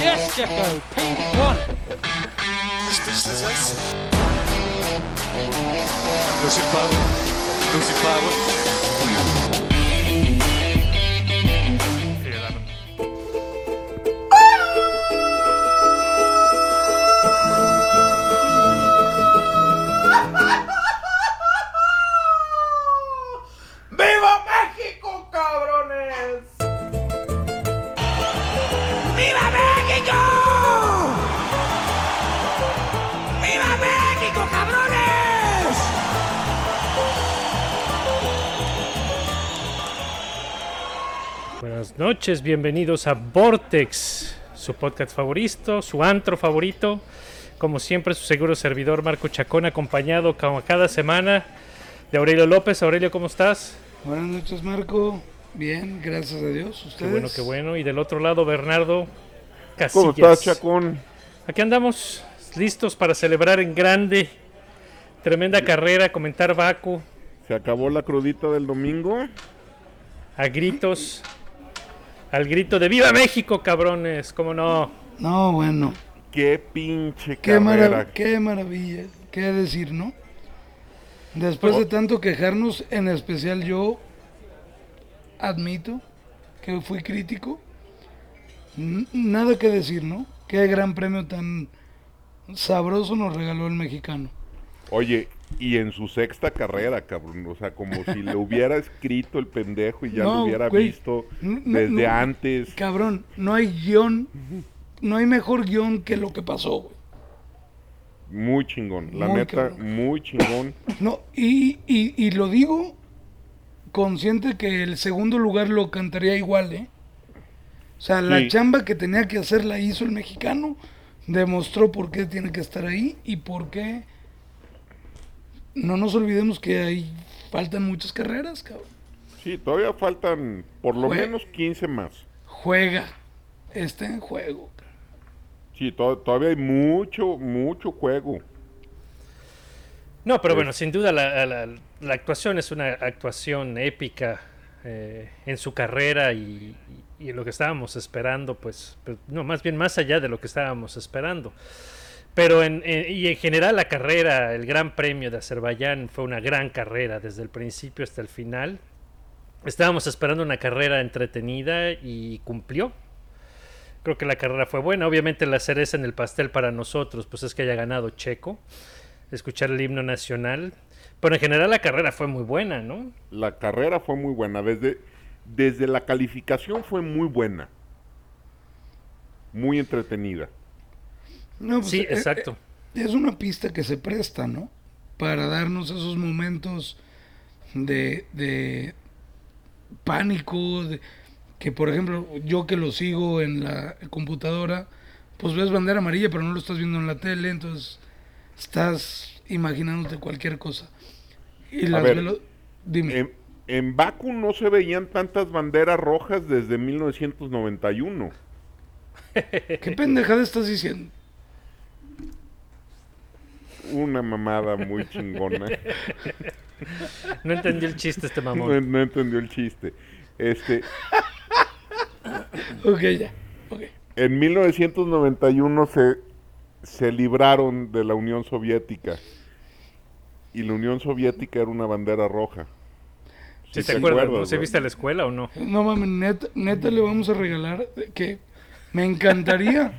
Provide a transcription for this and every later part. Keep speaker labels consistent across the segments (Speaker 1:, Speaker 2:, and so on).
Speaker 1: Yes, Checo. P1.
Speaker 2: Losing power. Losing power.
Speaker 3: Noches, bienvenidos a Vortex, su podcast favorito, su antro favorito. Como siempre, su seguro servidor Marco Chacón, acompañado como cada semana de Aurelio López. Aurelio, ¿cómo estás?
Speaker 4: Buenas noches, Marco. Bien, gracias a Dios. ¿Ustedes?
Speaker 3: Qué bueno, qué bueno. Y del otro lado, Bernardo Casillas.
Speaker 5: ¿Cómo estás, Chacón?
Speaker 3: Aquí andamos listos para celebrar en grande. Tremenda carrera, comentar Baku
Speaker 5: ¿Se acabó la crudita del domingo?
Speaker 3: a gritos. Al grito de ¡Viva México, cabrones! ¿Cómo no?
Speaker 4: No, bueno.
Speaker 5: ¡Qué pinche
Speaker 4: Qué,
Speaker 5: carrera!
Speaker 4: marav- qué maravilla. ¿Qué decir, no? Después de tanto quejarnos, en especial yo admito que fui crítico. Nada que decir, ¿no? Qué gran premio tan sabroso nos regaló el mexicano.
Speaker 5: Oye, y en su sexta carrera, cabrón. O sea, como si le hubiera escrito el pendejo y ya
Speaker 4: No,
Speaker 5: lo hubiera
Speaker 4: güey.
Speaker 5: visto
Speaker 4: no,
Speaker 5: desde
Speaker 4: no.
Speaker 5: antes.
Speaker 4: Cabrón, no hay guion, no hay mejor guion que lo que pasó, güey.
Speaker 5: Muy chingón. La
Speaker 4: Muy
Speaker 5: neta,
Speaker 4: cabrón.
Speaker 5: muy chingón.
Speaker 4: No, y, y, y lo digo consciente que el segundo lugar lo cantaría igual, ¿eh? O sea, la
Speaker 5: Sí.
Speaker 4: chamba que tenía que hacer la hizo el mexicano, demostró por qué tiene que estar ahí y por qué... No nos olvidemos que ahí faltan muchas carreras, cabrón.
Speaker 5: Sí, todavía faltan por lo menos 15 más.
Speaker 4: Juega, está en juego.
Speaker 5: Sí, to- todavía hay mucho, mucho juego.
Speaker 3: No, pero bueno, sin duda la, la- la actuación es una actuación épica eh, en su carrera y, y- y en lo que estábamos esperando, pues, pero no, más bien más allá de lo que estábamos esperando. Pero en, en- y en general la carrera, el Gran Premio de Azerbaiyán fue una gran carrera desde el principio hasta el final. Estábamos esperando una carrera entretenida y cumplió. Creo que la carrera fue buena. Obviamente la cereza en el pastel para nosotros, pues es que haya ganado Checo escuchar el himno nacional. Pero en general la carrera fue muy buena, ¿no?
Speaker 5: La carrera fue muy buena. Desde, desde la calificación fue muy buena. Muy entretenida.
Speaker 4: No, pues,
Speaker 3: Sí,
Speaker 4: eh,
Speaker 3: exacto.
Speaker 4: eh, es una pista que se presta, ¿no? Para darnos esos momentos de, de pánico, de- que por ejemplo, yo que lo sigo en la computadora, pues ves bandera amarilla, pero no lo estás viendo en la tele, entonces estás imaginándote cualquier cosa. Y las
Speaker 5: ver,
Speaker 4: velo- Dime.
Speaker 5: En, en Baku no se veían tantas banderas rojas desde 1991.
Speaker 4: ¿Qué pendejada estás diciendo?
Speaker 5: Una mamada muy chingona.
Speaker 3: No entendí el chiste este mamón.
Speaker 5: no entendió el chiste. Este,
Speaker 4: Ok, ya.
Speaker 5: En 1991 se, se libraron de la Unión Soviética. Y la Unión Soviética era una bandera roja.
Speaker 3: ¿Sí
Speaker 5: Sí
Speaker 3: te
Speaker 5: te
Speaker 3: acuerdas?
Speaker 5: acuerdas,
Speaker 3: ¿no? ¿Se viste a la escuela o no?
Speaker 4: No mames, neta, neta le vamos a regalar que me encantaría,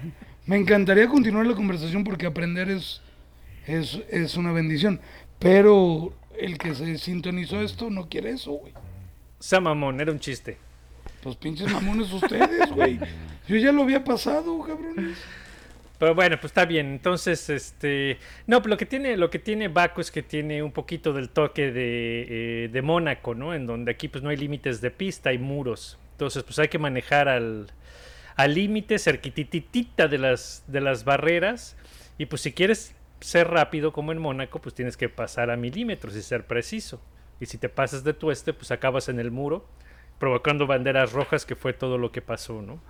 Speaker 4: me encantaría continuar la conversación porque aprender es, es, es una bendición. Pero el que se sintonizó esto no quiere eso, güey.
Speaker 3: Sea mamón, era un chiste.
Speaker 4: Pues pinches mamones ustedes, güey. Yo ya lo había pasado, cabrones.
Speaker 3: Pero bueno, pues está bien. Entonces, este. No, pero lo que tiene, lo que tiene Baku es que tiene un poquito del toque de, eh, de Mónaco, ¿no? En donde aquí pues no hay límites de pista, hay muros. Entonces, pues hay que manejar al al límite, cerquititita de las, de las barreras. Y pues si quieres ser rápido como en Mónaco, pues tienes que pasar a milímetros y ser preciso. Y si te pasas de tueste, pues acabas en el muro, provocando banderas rojas, que fue todo lo que pasó, ¿no?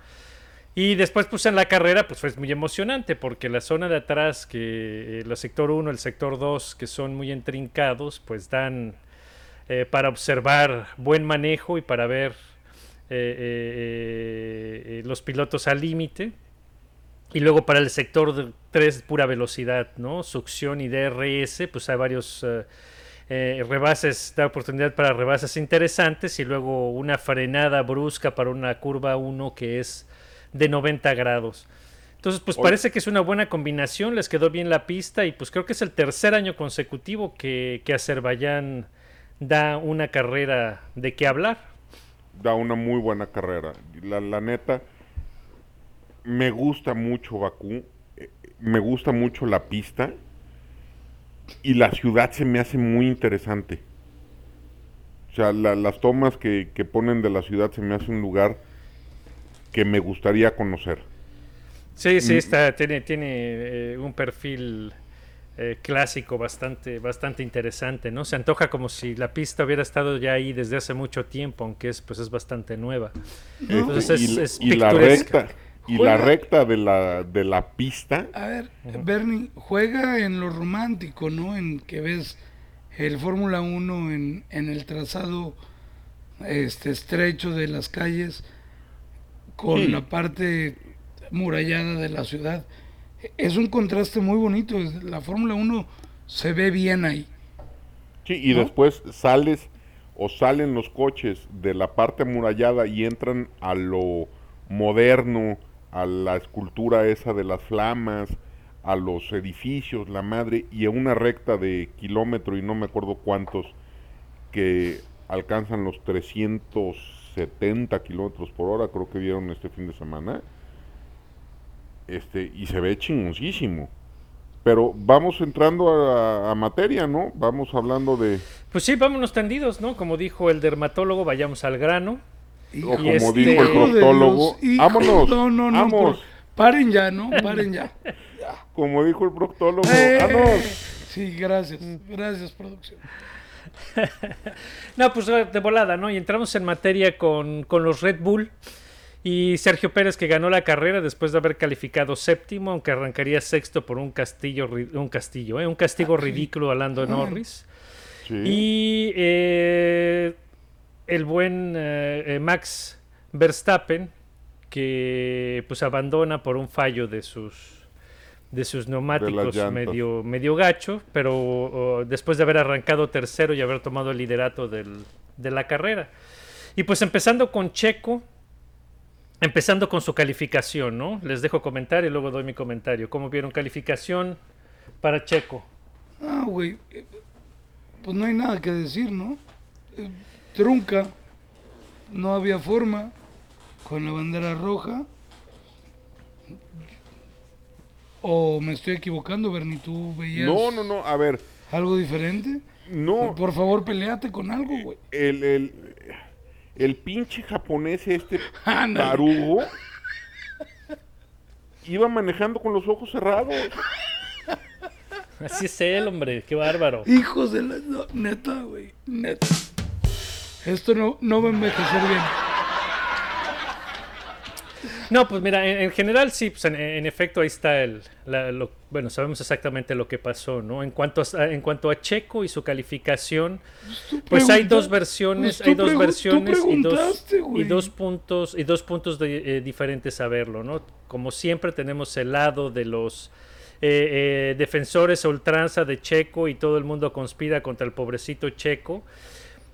Speaker 3: Y después, pues en la carrera, pues fue muy emocionante, porque la zona de atrás, que eh, el sector 1, el sector 2, que son muy intrincados, pues dan eh, para observar buen manejo y para ver eh, los pilotos al límite. Y luego para el sector 3, pura velocidad, ¿no? Succión y DRS, pues hay varios eh, eh, rebases, da oportunidad para rebases interesantes y luego una frenada brusca para una curva 1 que es de 90 grados. Entonces, pues
Speaker 5: Oye.
Speaker 3: parece que es una buena combinación, les quedó bien la pista y pues creo que es el tercer año consecutivo que, que Azerbaiyán da una carrera de qué hablar.
Speaker 5: Da una muy buena carrera. La, la neta, me gusta mucho Bakú, eh, me gusta mucho la pista y la ciudad se me hace muy interesante. O sea, la- las tomas que, que ponen de la ciudad se me hace un lugar que me gustaría conocer.
Speaker 3: Sí, sí,
Speaker 5: Mm.
Speaker 3: está, tiene, tiene eh, un perfil eh, clásico bastante, bastante interesante, ¿no? Se antoja como si la pista hubiera estado ya ahí desde hace mucho tiempo, aunque es, pues, es bastante nueva. Entonces
Speaker 5: y,
Speaker 3: es, es
Speaker 5: y la
Speaker 3: picturesca.
Speaker 5: recta y la
Speaker 4: Juega-
Speaker 5: recta de la de la pista
Speaker 4: A ver, Bernie, juega en lo romántico, ¿no? En que ves el Fórmula 1 en, en el trazado este estrecho de las calles con
Speaker 5: Sí.
Speaker 4: la parte murallada de la ciudad. Es un contraste muy bonito. La Fórmula 1 se ve bien ahí.
Speaker 5: Sí, y
Speaker 4: ¿No?
Speaker 5: después sales o salen los coches de la parte amurallada y entran a lo moderno, a la escultura esa de las flamas, a los edificios, la madre, y a una recta de kilómetro y no me acuerdo cuántos que alcanzan los 370 kilómetros por hora, creo que vieron este fin de semana. Este, y se ve chingoncísimo. Pero vamos entrando a, a materia, ¿no? Vamos hablando de,
Speaker 3: Pues sí, vámonos tendidos, ¿no? Como dijo el dermatólogo, vayamos al grano.
Speaker 5: O como
Speaker 3: este-
Speaker 5: dijo el proctólogo,
Speaker 4: los
Speaker 5: vámonos,
Speaker 4: No, no, no.
Speaker 5: vamos,
Speaker 4: por- Paren ya, ¿no? Paren ya.
Speaker 5: como dijo el proctólogo,
Speaker 4: Eh,
Speaker 5: vámonos.
Speaker 4: Sí, gracias. Gracias, producción.
Speaker 3: No, pues de volada, ¿no? Y entramos en materia con, con los Red Bull. Y Sergio Pérez que ganó la carrera después de haber calificado séptimo, aunque arrancaría sexto por un castillo, un castillo, ¿eh? un castigo ridículo a Lando Norris.
Speaker 5: Sí.
Speaker 3: Y eh, el buen eh, eh, Max Verstappen que pues abandona por un fallo de sus de sus neumáticos medio medio gacho, pero oh, después de haber arrancado tercero y haber tomado el liderato del- de la carrera. Y pues empezando con Checo, empezando con su calificación, ¿no? Les dejo comentario y luego doy mi comentario. ¿Cómo vieron calificación para Checo?
Speaker 4: Ah, güey. eh, Pues no hay nada que decir, ¿no? Trunca. No había forma. Con la bandera roja. ¿O me estoy equivocando, Bernie? ¿Tú veías
Speaker 5: No, no, no, a ver,
Speaker 4: algo diferente?
Speaker 5: no,
Speaker 4: Por favor, peleate con algo, güey.
Speaker 5: el, el, el pinche japonés este tarugo iba manejando con los ojos cerrados.
Speaker 3: Así es él, hombre, qué bárbaro.
Speaker 4: Hijos de la... no, neta, güey. Neta. Esto no, no va a envejecer bien.
Speaker 3: No, pues mira, en, en general sí, pues en, en efecto ahí está el, la- lo- bueno, sabemos exactamente lo que pasó, ¿no? En cuanto a, en cuanto a Checo y su calificación,
Speaker 4: Tú
Speaker 3: pues hay dos versiones,
Speaker 4: pues
Speaker 3: hay dos versiones y dos, y dos puntos y dos puntos de- eh, diferentes a verlo, ¿no? Como siempre tenemos el lado de los eh, eh, defensores a ultranza de Checo y todo el mundo conspira contra el pobrecito Checo.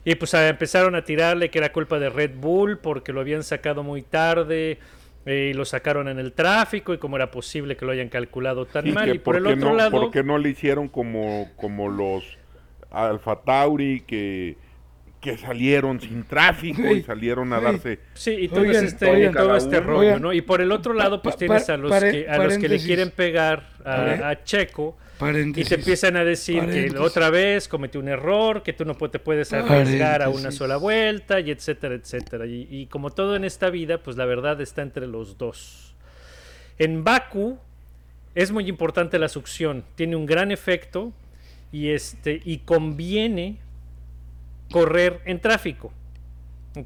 Speaker 3: Y pues a- empezaron a tirarle que era culpa de Red Bull porque lo habían sacado muy tarde eh, y lo sacaron en el tráfico y cómo era posible que lo hayan calculado tan
Speaker 5: Y
Speaker 3: mal.
Speaker 5: que
Speaker 3: Y por el
Speaker 5: qué
Speaker 3: otro
Speaker 5: no,
Speaker 3: lado,
Speaker 5: ¿Por qué no le hicieron como, como los Alfa Tauri que, que salieron sin tráfico y salieron a darse...
Speaker 3: Sí, y todo,
Speaker 4: Oigan,
Speaker 3: este,
Speaker 4: oigan,
Speaker 3: todo este rollo,
Speaker 4: Oigan,
Speaker 3: ¿no? Y por el otro lado, pues
Speaker 4: pa-
Speaker 3: tienes a los, que, a los que le quieren pegar a Checo y te empiezan a decir que otra vez cometió un error, que tú no te puedes arriesgar a una sola vuelta, y etcétera, etcétera. Y, y como todo en esta vida, pues la verdad está entre los dos. En Baku es muy importante la succión, tiene un gran efecto y, este, y conviene correr en tráfico.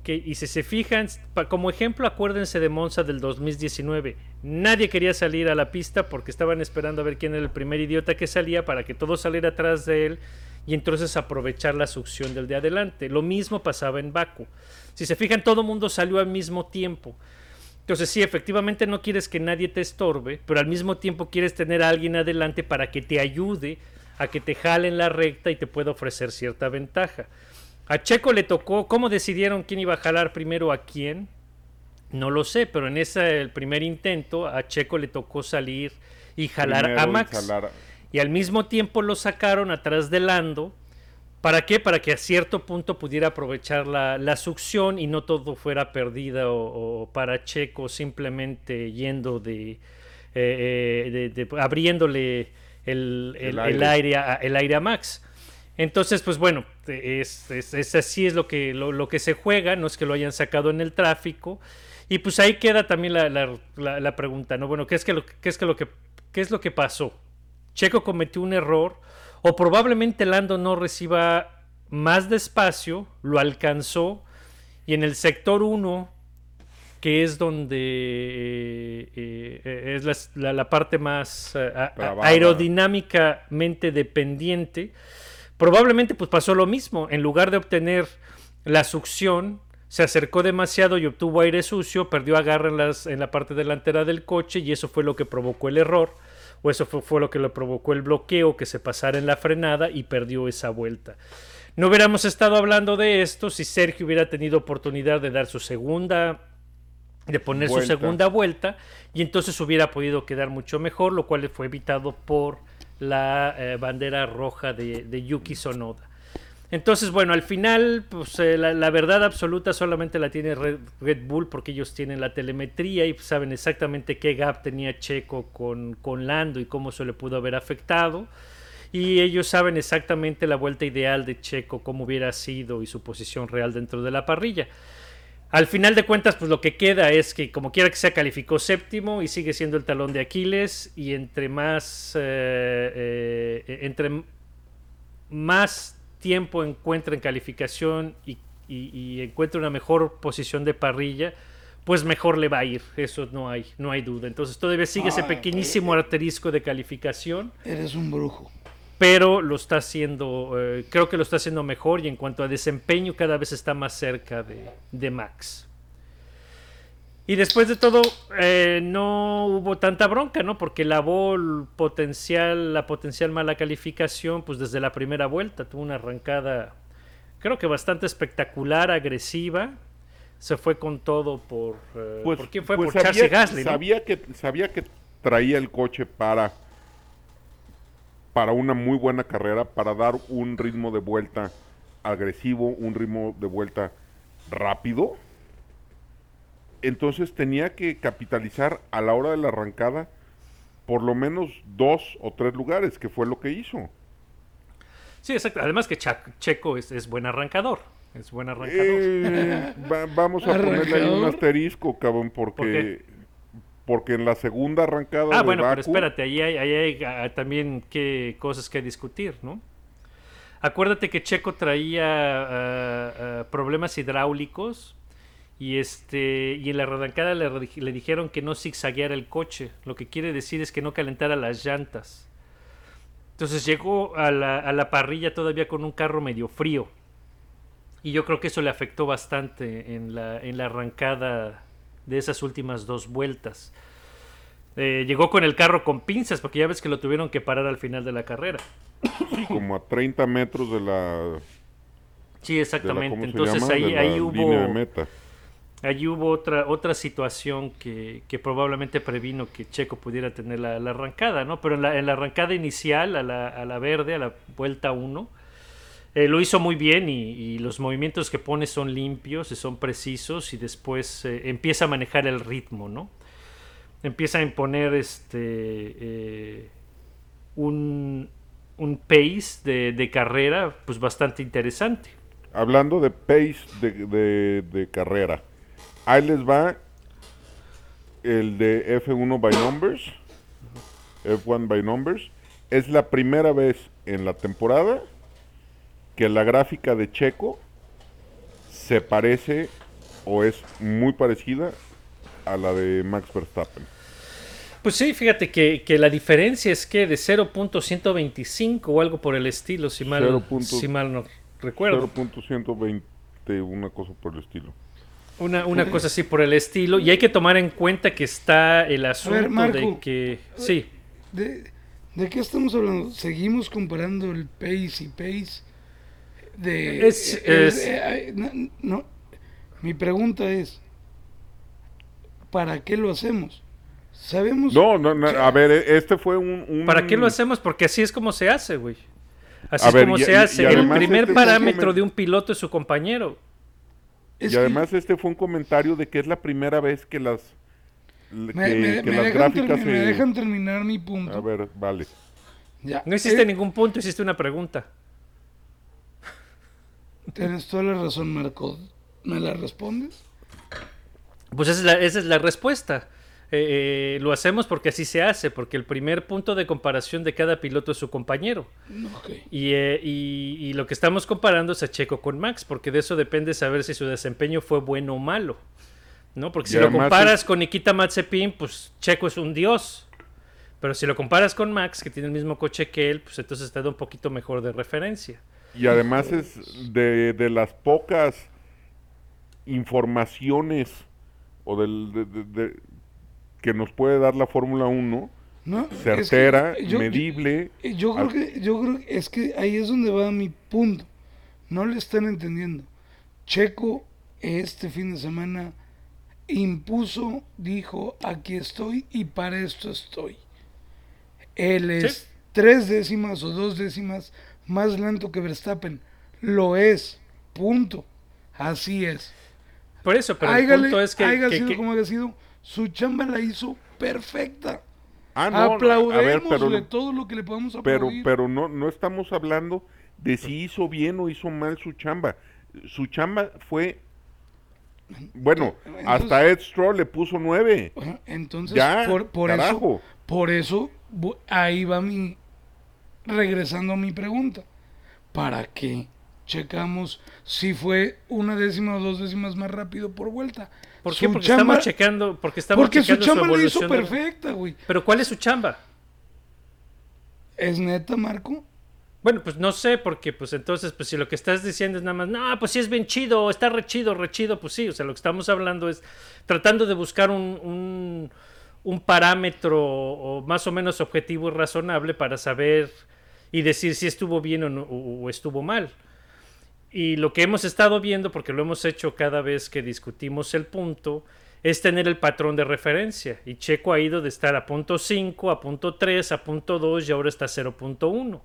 Speaker 3: Y si se fijan, pa- como ejemplo, acuérdense de Monza del 2019. Nadie quería salir a la pista porque estaban esperando a ver quién era el primer idiota que salía para que todo saliera atrás de él y entonces aprovechar la succión del de adelante. Lo mismo pasaba en Baku. Si se fijan, todo mundo salió al mismo tiempo. Entonces sí, efectivamente no quieres que nadie te estorbe, pero al mismo tiempo quieres tener a alguien adelante para que te ayude a que te jale en la recta y te pueda ofrecer cierta ventaja. A Checo le tocó, ¿cómo decidieron quién iba a jalar primero a quién? No lo sé, pero en ese el primer intento a Checo le tocó salir y jalar
Speaker 5: Primero
Speaker 3: a
Speaker 5: y
Speaker 3: Max.
Speaker 5: jalar-
Speaker 3: Y al mismo tiempo lo sacaron atrás de Lando. ¿Para qué? Para que a cierto punto pudiera aprovechar la, la succión y no todo fuera perdida o, o para Checo simplemente yendo de, eh, eh, de- de- abriéndole el, el-
Speaker 5: El
Speaker 3: el
Speaker 5: aire.
Speaker 3: aire a, el aire a Max. Entonces, pues bueno, es, es- es así es lo que, lo, lo que se juega, no es que lo hayan sacado en el tráfico. Y pues ahí queda también la, la- la- la pregunta, ¿no? Bueno, ¿qué es, que lo, qué, es que lo que, ¿qué es lo que pasó? Checo cometió un error o probablemente Lando no reciba más despacio, lo alcanzó y en el sector 1, que es donde eh, eh, es la, la parte más eh, aerodinámicamente dependiente, probablemente pues pasó lo mismo, en lugar de obtener la succión, se acercó demasiado y obtuvo aire sucio, perdió agarre en, las, en la parte delantera del coche y eso fue lo que provocó el error, o eso fue, fue lo que le provocó el bloqueo, que se pasara en la frenada y perdió esa vuelta. No hubiéramos estado hablando de esto si Sergio hubiera tenido oportunidad de dar su segunda, de poner su
Speaker 5: Vuelta.
Speaker 3: segunda vuelta y entonces hubiera podido quedar mucho mejor, lo cual fue evitado por la eh, bandera roja de, de Yuki Sonoda. Entonces, bueno, al final, pues eh, la, verdad absoluta solamente la tiene Red, Red Bull porque ellos tienen la telemetría y saben exactamente qué gap tenía Checo con, con Lando y cómo se le pudo haber afectado. Y ellos saben exactamente la vuelta ideal de Checo, cómo hubiera sido y su posición real dentro de la parrilla. Al final de cuentas, pues lo que queda es que como quiera que sea, calificó séptimo y sigue siendo el talón de Aquiles. Y entre más, eh, eh, entre más tiempo encuentra en calificación y, y, y encuentra una mejor posición de parrilla, pues mejor le va a ir. Eso no hay, no hay duda. Entonces todavía sigue ese pequeñísimo asterisco de calificación
Speaker 4: Eres un brujo.
Speaker 3: pero lo está haciendo, eh, creo que lo está haciendo mejor y en cuanto a desempeño cada vez está más cerca de, de Max. Y después de todo, eh, no hubo tanta bronca, ¿no? Porque lavó el potencial, la potencial mala calificación, pues desde la primera vuelta. Tuvo una arrancada, creo que bastante espectacular, agresiva. Se fue con todo por... eh, ¿Por quién fue?
Speaker 5: pues
Speaker 3: por Charles Gasly, ¿no?
Speaker 5: sabía que sabía que traía el coche para para una muy buena carrera, para dar un ritmo de vuelta agresivo, un ritmo de vuelta rápido. Entonces tenía que capitalizar a la hora de la arrancada por lo menos dos o tres lugares, que fue lo que hizo.
Speaker 3: Sí, exacto. Además que Cha- Checo es, es buen arrancador. Es buen arrancador.
Speaker 5: Eh, va- vamos a ponerle ahí un asterisco, cabrón, porque porque en la segunda arrancada
Speaker 3: Ah,
Speaker 5: de
Speaker 3: bueno, pero espérate, ahí hay, ahí hay, ah, también qué cosas que discutir, ¿no? Acuérdate que Checo traía ah, ah, problemas hidráulicos y este y en la arrancada le, le dijeron que no zigzagueara el coche, lo que quiere decir es que no calentara las llantas. Entonces llegó a la, a la parrilla todavía con un carro medio frío. Y yo creo que eso le afectó bastante en la, en la arrancada de esas últimas dos vueltas. Eh, llegó con el carro con pinzas, porque ya ves que lo tuvieron que parar al final de la carrera.
Speaker 5: como a 30 metros de la,
Speaker 3: Sí,
Speaker 5: la-
Speaker 3: exactamente.
Speaker 5: ¿cómo se
Speaker 3: Entonces ahí, ahí
Speaker 5: línea de
Speaker 3: hubo,
Speaker 5: meta.
Speaker 3: Allí hubo otra, otra situación que, probablemente previno que Checo pudiera tener la, arrancada, ¿no? Pero en la, arrancada inicial, a la, verde, a la vuelta 1, eh, lo hizo muy bien y, los movimientos que pone son limpios y son precisos y después eh, empieza a manejar el ritmo, ¿no? Empieza a imponer este eh, un, un pace de, de carrera pues bastante interesante.
Speaker 5: Hablando de pace de- de carrera, ahí les va el de F1 by numbers, F1 by numbers. Es la primera vez en la temporada que la gráfica de Checo se parece o es muy parecida a la de Max Verstappen.
Speaker 3: Pues sí, fíjate que, que la diferencia es que de 0.125 o algo por el estilo, si mal,
Speaker 5: 0.
Speaker 3: si mal no recuerdo.
Speaker 5: 0.120, una cosa por el estilo.
Speaker 3: Una, una cosa así por el estilo. Y hay que tomar en cuenta que está el asunto de
Speaker 4: Marco.
Speaker 3: que. Sí.
Speaker 4: ¿De, ¿De qué estamos hablando? ¿Seguimos comparando el pace y pace? De,
Speaker 3: Es-
Speaker 4: eh,
Speaker 3: es-
Speaker 4: eh, no, no. mi pregunta es, ¿para qué lo hacemos? Sabemos...
Speaker 5: No, no, no, a ver, este fue un... un-
Speaker 3: ¿Para qué lo hacemos? Porque así es como se hace, güey. Así
Speaker 5: A
Speaker 3: es
Speaker 5: ver,
Speaker 3: como
Speaker 5: y-
Speaker 3: se
Speaker 5: y-
Speaker 3: hace.
Speaker 5: y
Speaker 3: el primer
Speaker 5: este
Speaker 3: parámetro
Speaker 5: comen-
Speaker 3: de un piloto es su compañero.
Speaker 4: Es
Speaker 5: Y
Speaker 4: que
Speaker 5: además este fue un comentario de que es la primera vez que las... que,
Speaker 4: me, me-
Speaker 5: que
Speaker 4: me
Speaker 5: las
Speaker 4: dejan
Speaker 5: gráficas
Speaker 4: termi-
Speaker 5: se...
Speaker 4: me dejan terminar mi punto.
Speaker 5: A ver, vale.
Speaker 4: Ya.
Speaker 3: No hiciste
Speaker 4: Eh,
Speaker 3: ningún punto, hiciste una pregunta.
Speaker 4: Tienes toda la razón, Marco. ¿Me la respondes?
Speaker 3: Pues esa es la, esa es la respuesta. Eh, eh, lo hacemos porque así se hace, porque el primer punto de comparación de cada piloto es su compañero. Y, eh, y- y lo que estamos comparando es a Checo con Max, porque de eso depende saber si su desempeño fue bueno o malo. ¿no? Porque si lo comparas
Speaker 5: es-
Speaker 3: con Nikita Mazepin, pues Checo es un dios. Pero si lo comparas con Max, que tiene el mismo coche que él, pues entonces te da un poquito mejor de referencia.
Speaker 5: Y además es de, de las pocas informaciones o del, de- de- de- que nos puede dar la Fórmula 1,
Speaker 4: No, es que
Speaker 5: certera,
Speaker 4: yo- yo-
Speaker 5: medible.
Speaker 4: Yo creo
Speaker 5: al-
Speaker 4: que, yo creo que es que ahí es donde va mi punto. No le están entendiendo. Checo este fin de semana impuso, dijo, aquí estoy y para esto estoy. Él es
Speaker 3: Sí.
Speaker 4: tres décimas o dos décimas más lento que Verstappen. Lo es. Punto. Así es.
Speaker 3: Por eso, pero el
Speaker 4: Hágale-
Speaker 3: punto es que...
Speaker 4: sido
Speaker 3: que-
Speaker 4: como haya sido, su chamba la hizo perfecta.
Speaker 5: Ah, no,
Speaker 4: Aplaudémosle todo lo que le podamos aplaudir.
Speaker 5: pero no, no estamos hablando de si hizo bien o hizo mal su chamba. Su chamba fue... Bueno,
Speaker 4: Entonces-
Speaker 5: hasta Ed Stroll le puso nueve.
Speaker 4: Entonces,
Speaker 5: Ya,
Speaker 4: por, por eso, por eso, ahí va mi, regresando a mi pregunta. ¿Para qué checamos si fue una décima o dos décimas más rápido por vuelta?
Speaker 3: ¿Por
Speaker 4: Su
Speaker 3: qué? Porque
Speaker 4: chamba-
Speaker 3: estamos checando... Porque estamos
Speaker 4: Porque su chamba la hizo perfecta, güey.
Speaker 3: Pero ¿cuál es su chamba?
Speaker 4: ¿Es neta, Marco?
Speaker 3: Bueno, pues no sé, porque pues entonces, pues si lo que estás diciendo es nada más, no, pues sí es bien chido, está re chido, re chido, pues sí, o sea, lo que estamos hablando es tratando de buscar un, un, un parámetro o más o menos objetivo y razonable para saber y decir si estuvo bien o, no- o- o estuvo mal. Y lo que hemos estado viendo, porque lo hemos hecho cada vez que discutimos el punto, es tener el patrón de referencia. Y Checo ha ido de estar a punto 5, a punto 3, a punto 2 y ahora está a 0.1.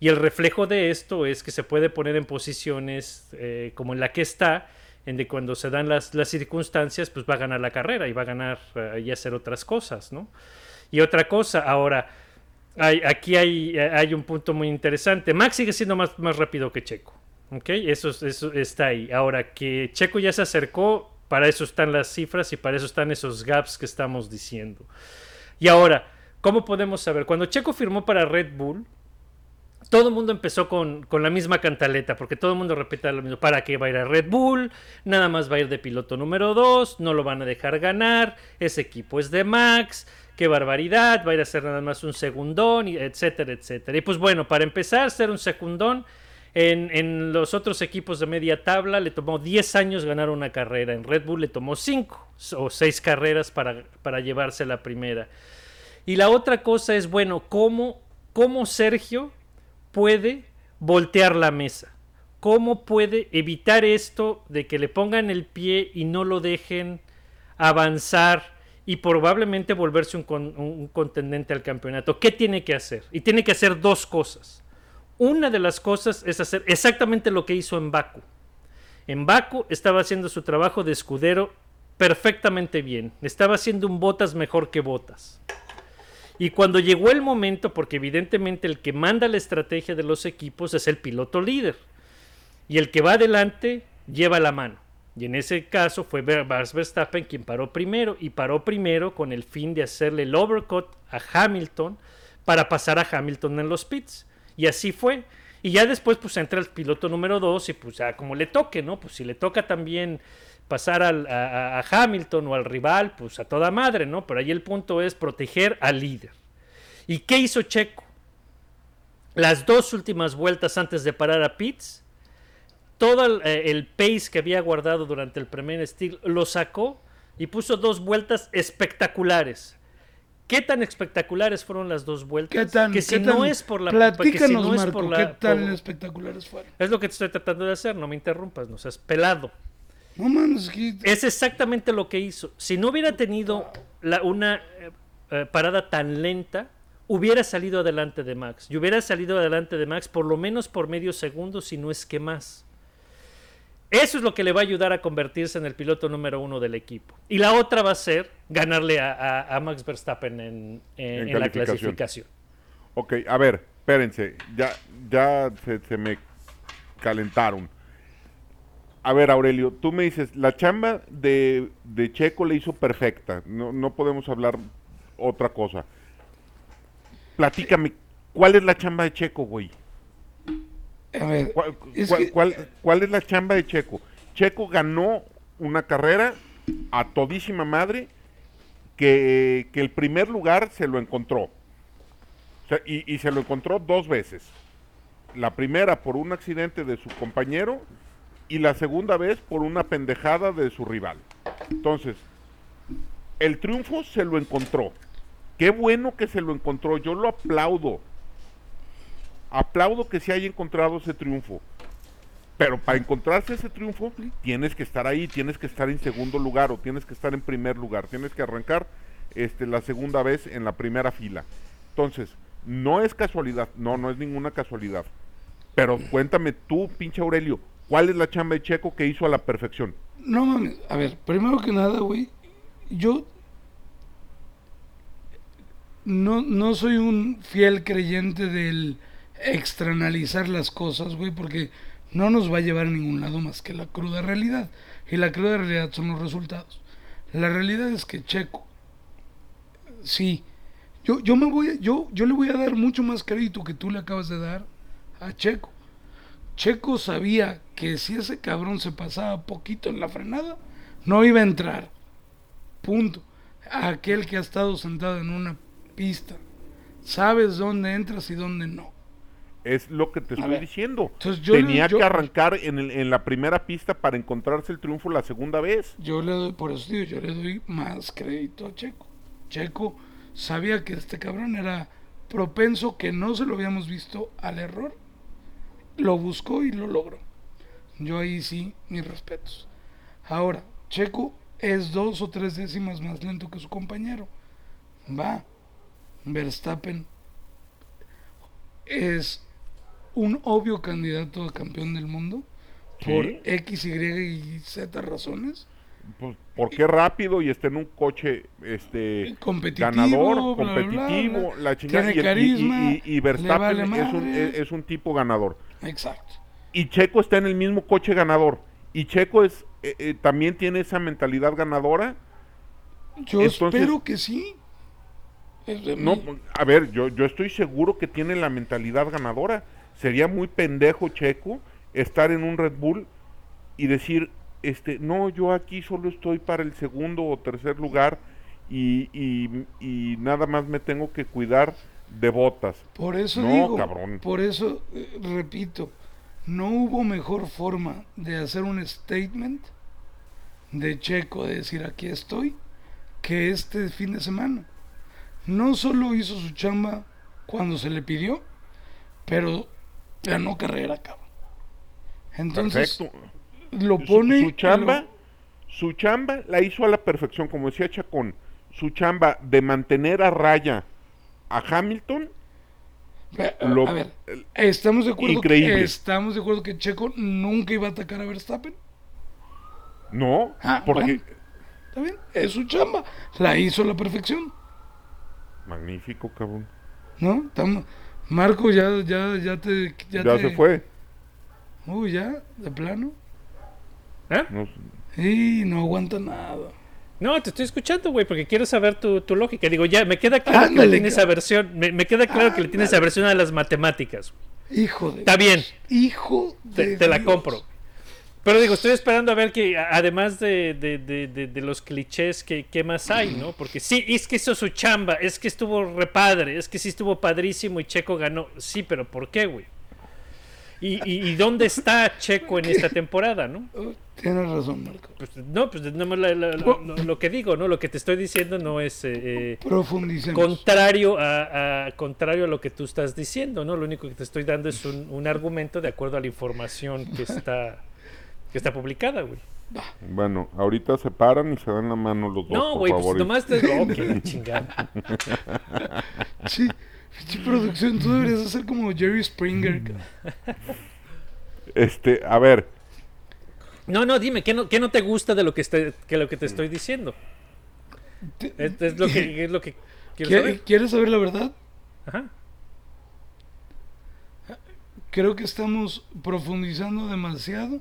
Speaker 3: Y el reflejo de esto es que se puede poner en posiciones eh, como en la que está, en de cuando se dan las, las circunstancias, pues va a ganar la carrera y va a ganar eh, y hacer otras cosas, ¿no? Y otra cosa, ahora, hay, aquí hay, hay un punto muy interesante. Max sigue siendo más, más rápido que Checo, ¿ok? Eso, es- eso está ahí. Ahora, que Checo ya se acercó, para eso están las cifras y para eso están esos gaps que estamos diciendo. Y ahora, ¿cómo podemos saber? Cuando Checo firmó para Red Bull, todo el mundo empezó con, con la misma cantaleta, porque todo el mundo repite lo mismo. ¿Para qué va a ir a Red Bull? Nada más va a ir de piloto número 2, no lo van a dejar ganar, ese equipo es de Max, qué barbaridad, va a ir a ser nada más un segundón, etcétera, etcétera. Y pues bueno, para empezar, ser un segundón, en, los otros equipos de media tabla le tomó 10 años ganar una carrera, en Red Bull le tomó 5 o 6 carreras para, para llevarse la primera. Y la otra cosa es, bueno, ¿cómo, cómo Sergio puede voltear la mesa? ¿Cómo puede evitar esto de que le pongan el pie y no lo dejen avanzar y probablemente volverse un, con- un contendente al campeonato? ¿Qué tiene que hacer? Y tiene que hacer dos cosas. Una de las cosas es hacer exactamente lo que hizo en Baku. En Baku estaba haciendo su trabajo de escudero perfectamente bien. Estaba haciendo un botas mejor que botas. Y cuando llegó el momento, porque evidentemente el que manda la estrategia de los equipos es el piloto líder. Y el que va adelante lleva la mano. Y en ese caso fue Max Verstappen quien paró primero. Y paró primero con el fin de hacerle el overcut a Hamilton para pasar a Hamilton en los pits. Y así fue. Y ya después pues entra el piloto número 2 y pues ya como le toque, ¿no? Pues si le toca también pasar al- a, a- Hamilton o al rival, pues a toda madre, ¿no? Pero ahí el punto es proteger al líder. ¿Y qué hizo Checo? Las dos últimas vueltas antes de parar a Pitts, todo el, eh, el pace que había guardado durante el primer steel, lo sacó y puso dos vueltas espectaculares. ¿Qué tan espectaculares fueron las dos vueltas?
Speaker 4: ¿Qué tan,
Speaker 3: que si
Speaker 4: qué
Speaker 3: no
Speaker 4: tan-
Speaker 3: es por la que si
Speaker 4: Platícanos,
Speaker 3: no es por la-
Speaker 4: ¿qué tan
Speaker 3: por-
Speaker 4: espectaculares fueron?
Speaker 3: es lo que te estoy tratando de hacer, no me interrumpas, no seas pelado.
Speaker 4: No mames, que-
Speaker 3: Es exactamente lo que hizo. Si no hubiera tenido la- una eh, eh, parada tan lenta, hubiera salido adelante de Max. Y hubiera salido adelante de Max por lo menos por medio segundo, si no es que más. Eso es lo que le va a ayudar a convertirse en el piloto número uno del equipo. Y la otra va a ser ganarle a, a- a Max Verstappen en, en-
Speaker 5: En
Speaker 3: en la clasificación.
Speaker 5: Ok, a ver, espérense, ya, ya se, se me calentaron. A ver, Aurelio, tú me dices, la chamba de, de Checo le hizo perfecta, no, no podemos hablar otra cosa. Platícame, ¿cuál es la chamba de Checo, güey?
Speaker 4: A ver,
Speaker 5: ¿Cuál,
Speaker 4: es
Speaker 5: cuál-
Speaker 4: que-
Speaker 5: cuál- cuál es la chamba de Checo? Checo ganó una carrera a todísima madre que, que el primer lugar se lo encontró. O sea, y, y se lo encontró dos veces. La primera por un accidente de su compañero y la segunda vez por una pendejada de su rival. Entonces, el triunfo se lo encontró. Qué bueno que se lo encontró. Yo lo aplaudo. Aplaudo que se haya encontrado ese triunfo. Pero para encontrarse ese triunfo, tienes que estar ahí, tienes que estar en segundo lugar o tienes que estar en primer lugar. Tienes que arrancar este, la segunda vez en la primera fila. Entonces, no es casualidad, no, no es ninguna casualidad. Pero cuéntame tú, pinche Aurelio, ¿cuál es la chamba de Checo que hizo a la perfección?
Speaker 4: No mames, a ver, primero que nada, güey, yo no, no soy un fiel creyente del externalizar las cosas, güey, porque no nos va a llevar a ningún lado más que la cruda realidad. Y la cruda realidad son los resultados. La realidad es que Checo, sí, yo, yo me voy, yo, yo le voy a dar mucho más crédito que tú le acabas de dar a Checo. Checo sabía que si ese cabrón se pasaba poquito en la frenada, no iba a entrar. Punto. Aquel que ha estado sentado en una pista, sabes dónde entras y dónde no.
Speaker 5: Es lo que te estoy
Speaker 4: ver,
Speaker 5: diciendo.
Speaker 4: entonces yo le-
Speaker 5: Tenía
Speaker 4: yo-
Speaker 5: que arrancar en, el- en la primera pista para encontrarse el triunfo la segunda vez.
Speaker 4: Yo le doy, por eso digo, yo le doy más crédito a Checo. Checo sabía que este cabrón era propenso, que no se lo habíamos visto al error. Lo buscó y lo logró. Yo ahí sí, mis respetos. Ahora, Checo es dos o tres décimas más lento que su compañero. Va. Verstappen es un obvio candidato a campeón del mundo por. X, Y y Z razones.
Speaker 5: Pues, ¿Por qué rápido y está en un coche este
Speaker 4: Competitivo,
Speaker 5: ganador,
Speaker 4: bla, bla, bla,
Speaker 5: competitivo,
Speaker 4: bla.
Speaker 5: la chingada?
Speaker 4: Tiene
Speaker 5: y, y- Verstappen es, un, es- es un tipo ganador.
Speaker 4: Exacto.
Speaker 5: Y Checo está en el mismo coche ganador. Y Checo es eh, eh, también tiene esa mentalidad ganadora.
Speaker 4: Yo
Speaker 5: Entonces-
Speaker 4: espero que sí. Es
Speaker 5: No, a ver, yo, yo estoy seguro que tiene la mentalidad ganadora. Sería muy pendejo Checo estar en un Red Bull y decir, este, no, yo aquí solo estoy para el segundo o tercer lugar y, y- y nada más me tengo que cuidar de botas.
Speaker 4: Por eso
Speaker 5: No,
Speaker 4: digo,
Speaker 5: cabrón.
Speaker 4: por eso eh, repito, no hubo mejor forma de hacer un statement de Checo, de decir aquí estoy, que este fin de semana. No solo hizo su chamba cuando se le pidió, pero ganó carrera, cabrón. Entonces,
Speaker 5: Perfecto.
Speaker 4: lo
Speaker 5: Su-
Speaker 4: pone...
Speaker 5: su, chamba,
Speaker 4: lo-
Speaker 5: su chamba la hizo a la perfección, como decía Chacón. Su chamba de mantener a raya a Hamilton
Speaker 4: A-
Speaker 5: Lo-
Speaker 4: a ver, estamos de acuerdo
Speaker 5: Increíble.
Speaker 4: que estamos de acuerdo que Checo nunca iba a atacar a Verstappen.
Speaker 5: No,
Speaker 4: Ah,
Speaker 5: porque
Speaker 4: bueno. ¿Está bien? Es su chamba. La hizo a la perfección.
Speaker 5: magnífico, cabrón.
Speaker 4: ¿No? Estamos- Marco ya, ya, ya te.
Speaker 5: Ya,
Speaker 4: Ya, te-
Speaker 5: se fue.
Speaker 4: Uy, ya, de plano.
Speaker 3: ¿Eh?
Speaker 5: No,
Speaker 4: Y no aguanta nada.
Speaker 3: No, te estoy escuchando, güey, porque quiero saber tu, tu lógica. Digo, ya, me queda claro que
Speaker 4: Ándale,
Speaker 3: le tienes aversión. Me, me queda claro que le tienes aversión a las matemáticas.
Speaker 4: Hijo de.
Speaker 3: Está bien.
Speaker 4: Hijo
Speaker 3: Te,
Speaker 4: de.
Speaker 3: te la compro. Pero digo, estoy esperando a ver que, además de, de- de- de- de los clichés, que, ¿qué más hay, no? Porque sí, es que hizo su chamba, es que estuvo repadre, es que sí estuvo padrísimo y Checo ganó. Sí, pero ¿por qué, güey? ¿Y, y, y dónde está Checo en esta temporada, no?
Speaker 4: Oh, Tienes razón, Marco.
Speaker 3: Pues, no, pues más la- la- la- lo, lo que digo, ¿no? Lo que te estoy diciendo no es eh, eh, contrario a, a- contrario a lo que tú estás diciendo, ¿no? Lo único que te estoy dando es un, un argumento de acuerdo a la información que está que está publicada, güey.
Speaker 5: Bueno, ahorita se paran y se dan la mano los dos,
Speaker 3: No, güey, pues nomás te que la chingada.
Speaker 4: Sí, pinche producción, tú deberías hacer como Jerry Springer.
Speaker 5: Este, a ver,
Speaker 3: No, no, dime, ¿qué no, qué no te gusta de lo que, esté- que lo que te estoy diciendo? Es, es lo que, es lo que quiero
Speaker 4: ¿Quie-
Speaker 3: saber.
Speaker 4: ¿Quieres saber la verdad?
Speaker 3: Ajá.
Speaker 4: Creo que estamos profundizando demasiado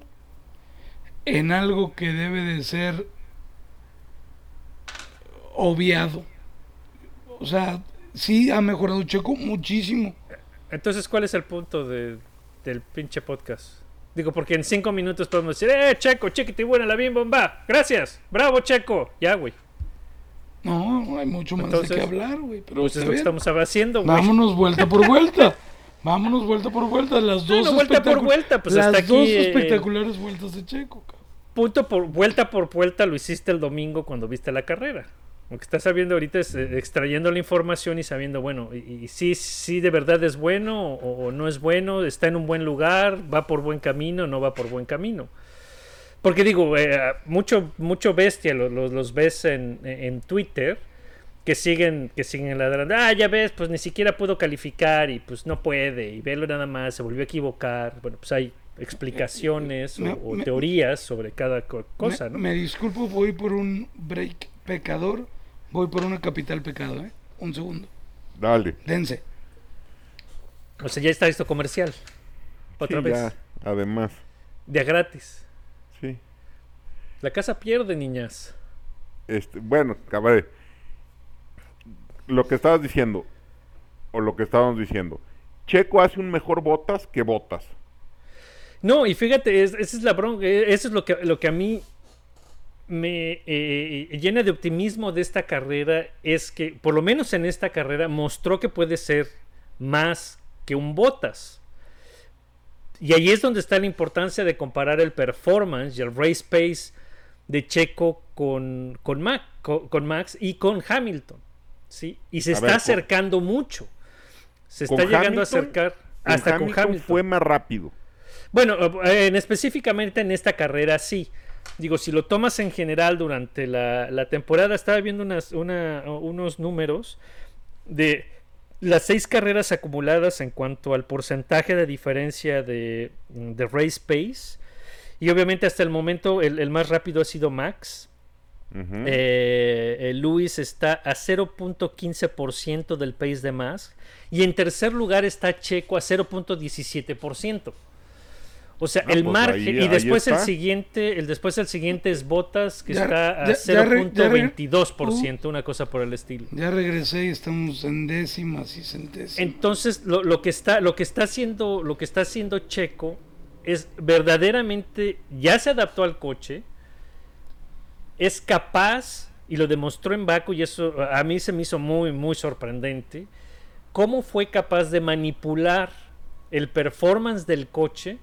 Speaker 4: en algo que debe de ser obviado. O sea, sí ha mejorado Checo muchísimo.
Speaker 3: Entonces, ¿cuál es el punto de, del pinche podcast? Digo, porque en cinco minutos podemos decir, ¡eh, Checo, chiquiti buena la bien bomba! ¡Gracias! ¡Bravo, Checo! Ya, güey.
Speaker 4: No, hay mucho más
Speaker 3: Entonces,
Speaker 4: de qué hablar, güey. Pero
Speaker 3: Pues es lo que estamos haciendo, güey.
Speaker 4: Vámonos vuelta por vuelta. Vámonos vuelta por vuelta. Las dos
Speaker 3: Bueno, vuelta por
Speaker 4: espectacu-
Speaker 3: vuelta, pues
Speaker 4: Las
Speaker 3: hasta aquí,
Speaker 4: dos
Speaker 3: eh,
Speaker 4: espectaculares vueltas de Checo. cabrón.
Speaker 3: Punto por vuelta por vuelta lo hiciste el domingo cuando viste la carrera. Lo que estás sabiendo ahorita es eh, extrayendo la información y sabiendo, bueno, y, y si, si de verdad es bueno o, o no es bueno, está en un buen lugar, va por buen camino, no va por buen camino. Porque digo, eh, mucho, mucho bestia los, los, los ves en, en Twitter que siguen, que siguen ladrando, ah, ya ves, pues ni siquiera pudo calificar y pues no puede, y velo nada más, se volvió a equivocar. Bueno, pues hay explicaciones
Speaker 4: Me-
Speaker 3: o, o
Speaker 4: me-
Speaker 3: teorías sobre cada co- cosa,
Speaker 4: me,
Speaker 3: ¿no?
Speaker 4: me disculpo, voy por un break pecador. Voy por una capital pecado, ¿eh? Un segundo.
Speaker 5: dale.
Speaker 4: Dense.
Speaker 3: O sea, ya está esto comercial. Otra
Speaker 5: Sí,
Speaker 3: vez.
Speaker 5: ya, además,
Speaker 3: De a gratis.
Speaker 5: sí.
Speaker 3: La casa pierde, niñas.
Speaker 5: Este, bueno, cabrón. Lo que estabas diciendo, o lo que estábamos diciendo, Checo hace un mejor botas que botas.
Speaker 3: No, y fíjate, es- esa es la bronca. eh, Eso es lo que, lo que a mí me eh, llena de optimismo de esta carrera. Es que, por lo menos en esta carrera, mostró que puede ser más que un botas. Y ahí es donde está la importancia de comparar el performance y el race pace de Checo con, con Max y con Hamilton. ¿Sí? Y se
Speaker 5: A
Speaker 3: está
Speaker 5: ver, con-
Speaker 3: acercando mucho. Se está llegando
Speaker 5: Hamilton,
Speaker 3: a acercar hasta con
Speaker 5: Hamilton
Speaker 3: Hamilton.
Speaker 5: fue más rápido.
Speaker 3: Bueno, eh, en específicamente en esta carrera sí. Digo, si lo tomas en general durante la, la temporada, estaba viendo unas, una- unos números de las seis carreras acumuladas en cuanto al porcentaje de diferencia de, de race pace. Y obviamente hasta el momento el, el más rápido ha sido Max. Eh, eh, Luis está a 0.15% del pace de más. Y en tercer lugar está Checo a 0.17%. O sea,
Speaker 5: Ah,
Speaker 3: el
Speaker 5: pues
Speaker 3: margen.
Speaker 5: ahí-
Speaker 3: y después el siguiente, el después el siguiente es Botas, que
Speaker 4: Ya-
Speaker 3: está a
Speaker 4: ya- ya re- ya re-
Speaker 3: 0.22%, una cosa por el estilo.
Speaker 4: Ya regresé y estamos en décimas y centésimas.
Speaker 3: Entonces, lo, lo que está, lo que está haciendo, lo que está haciendo Checo es verdaderamente ya se adaptó al coche, es capaz y lo demostró en Baku y eso a mí se me hizo muy muy sorprendente cómo fue capaz de manipular el performance del coche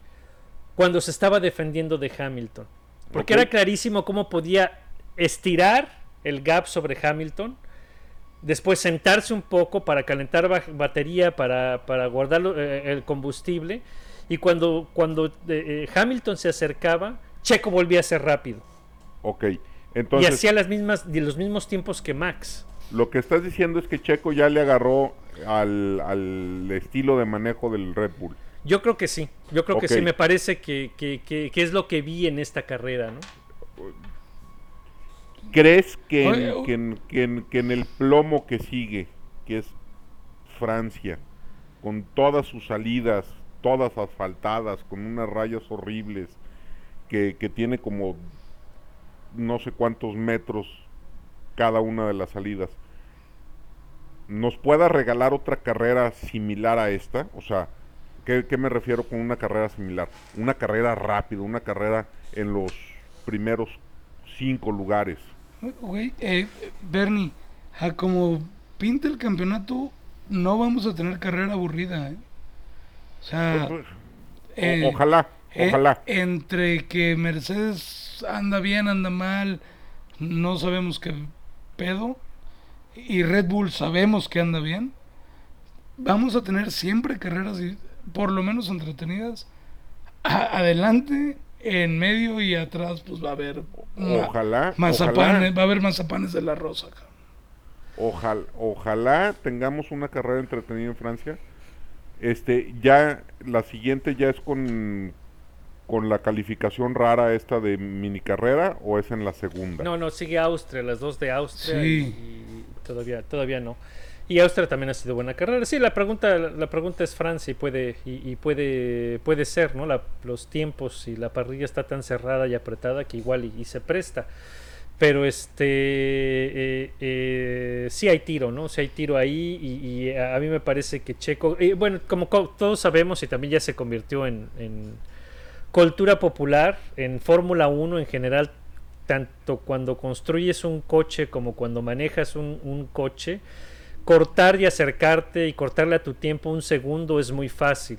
Speaker 3: cuando se estaba defendiendo de Hamilton, porque era clarísimo cómo podía estirar el gap sobre Hamilton después sentarse un poco para calentar ba- batería, para, para guardar eh, el combustible. Y cuando, cuando eh, eh, Hamilton se acercaba, Checo volvía a ser rápido.
Speaker 5: Ok,
Speaker 3: y
Speaker 5: entonces
Speaker 3: hacía las mismas, de los mismos tiempos que Max.
Speaker 5: lo que estás diciendo es que Checo ya le agarró al, al estilo de manejo del Red Bull.
Speaker 3: Yo creo que sí. Yo creo que sí. Me parece que, que- que- que es lo que vi en esta carrera, ¿no?
Speaker 5: ¿Crees que en,
Speaker 4: Oye, o-
Speaker 5: que en- que en- que en el plomo que sigue, que es Francia, con todas sus salidas, todas asfaltadas, con unas rayas horribles, que, que tiene como no sé cuántos metros cada una de las salidas, nos pueda regalar otra carrera similar a esta? O sea, ¿qué, qué me refiero con una carrera similar? Una carrera rápida, una carrera en los primeros cinco lugares.
Speaker 4: Güey, eh, Bernie, a como pinta el campeonato, no vamos a tener carrera aburrida, ¿eh? O sea, eh,
Speaker 5: ojalá,
Speaker 4: eh,
Speaker 5: ojalá.
Speaker 4: entre que Mercedes anda bien, anda mal, no sabemos qué pedo, y Red Bull sabemos que anda bien, vamos a tener siempre carreras por lo menos entretenidas. A- adelante, en medio y atrás, pues va a haber
Speaker 5: Ojalá,
Speaker 4: mazapanes,
Speaker 5: ojalá.
Speaker 4: va a haber mazapanes de la rosa.
Speaker 5: Ojalá, ojalá tengamos una carrera entretenida en Francia. Este, ya la siguiente ya es con con la calificación rara esta de mini carrera o es en la segunda.
Speaker 3: No, no, sigue Austria, las dos de Austria
Speaker 4: Sí.
Speaker 3: y, y todavía, todavía no. Y Austria también ha sido buena carrera. Sí, la pregunta, la pregunta es Francia y puede, y, y puede, puede ser, ¿no? La- los tiempos y la parrilla está tan cerrada y apretada que igual y, y se presta. Pero este eh, eh, sí hay tiro, ¿no? Sí hay tiro ahí y, y a, mí me parece que Checo, eh, bueno, como co- todos sabemos y también ya se convirtió en, en cultura popular, en Fórmula 1 en general, tanto cuando construyes un coche como cuando manejas un, coche, cortar y acercarte y cortarle a tu tiempo un segundo es muy fácil.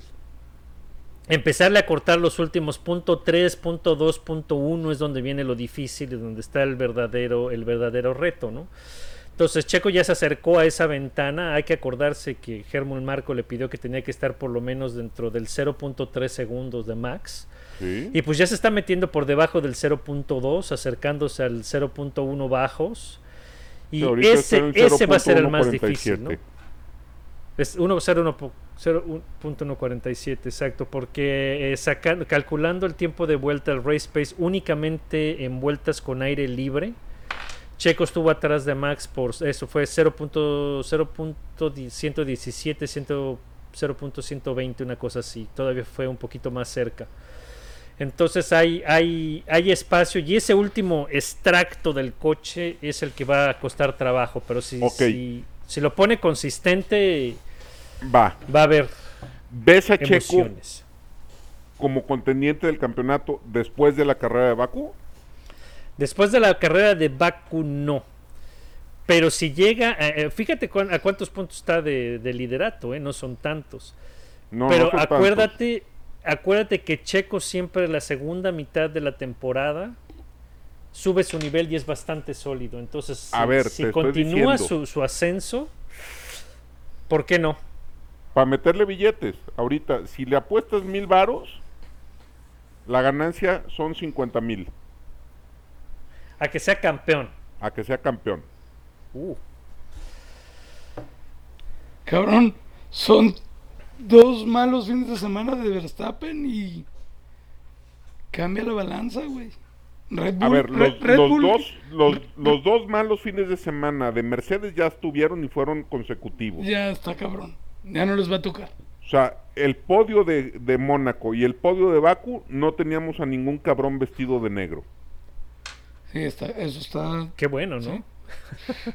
Speaker 3: Empezarle a cortar los últimos punto 3, punto 2, punto 1 es donde viene lo difícil y donde está el verdadero, el verdadero reto, ¿no? Entonces Checo ya se acercó a esa ventana. Hay que acordarse que Germán Marco le pidió que tenía que estar por lo menos dentro del 0.3 segundos de max.
Speaker 5: ¿Sí?
Speaker 3: Y pues ya se está metiendo por debajo del 0.2, acercándose al 0.1 bajos. Y ese, ese va a ser el más difícil,
Speaker 5: 0.147.
Speaker 3: ¿no? Es 1.01.47, exacto, porque eh, sacando, calculando el tiempo de vuelta al race pace únicamente en vueltas con aire libre, Checo estuvo atrás de Max por eso fue 0.117, 0.120, una cosa así, todavía fue un poquito más cerca. Entonces hay, hay, hay espacio y ese último extracto del coche es el que va a costar trabajo, pero si, si, si lo pone consistente
Speaker 5: Va.
Speaker 3: va a haber
Speaker 5: ¿Ves a Checo
Speaker 3: emociones.
Speaker 5: como contendiente del campeonato después de la carrera de Baku?
Speaker 3: Después de la carrera de Baku no. Pero si llega, eh, eh, fíjate a cuántos puntos está de, de liderato, eh, no son tantos.
Speaker 5: No,
Speaker 3: Pero
Speaker 5: no tantos.
Speaker 3: Acuérdate, que Checo siempre la segunda mitad de la temporada sube su nivel y es bastante sólido. Entonces,
Speaker 5: A
Speaker 3: si,
Speaker 5: ver,
Speaker 3: si continúa su ascenso, ¿por qué no?
Speaker 5: Para meterle billetes, ahorita, si le apuestas mil varos, la ganancia son 50 mil
Speaker 3: A que sea campeón.
Speaker 5: a que sea campeón.
Speaker 3: Uh,
Speaker 4: Cabrón, son dos malos fines de semana de Verstappen y cambia la balanza, güey. Red
Speaker 5: A
Speaker 4: Bull,
Speaker 5: ver, los,
Speaker 4: Red
Speaker 5: los
Speaker 4: Bull-
Speaker 5: dos, los, los dos malos fines de semana de Mercedes ya estuvieron y fueron consecutivos.
Speaker 4: ya está cabrón. Ya no les va a tocar.
Speaker 5: O sea, el podio de, de Mónaco y el podio de Baku no teníamos a ningún cabrón vestido de negro.
Speaker 4: Sí, está, eso está.
Speaker 3: qué bueno, ¿no?
Speaker 4: Sí.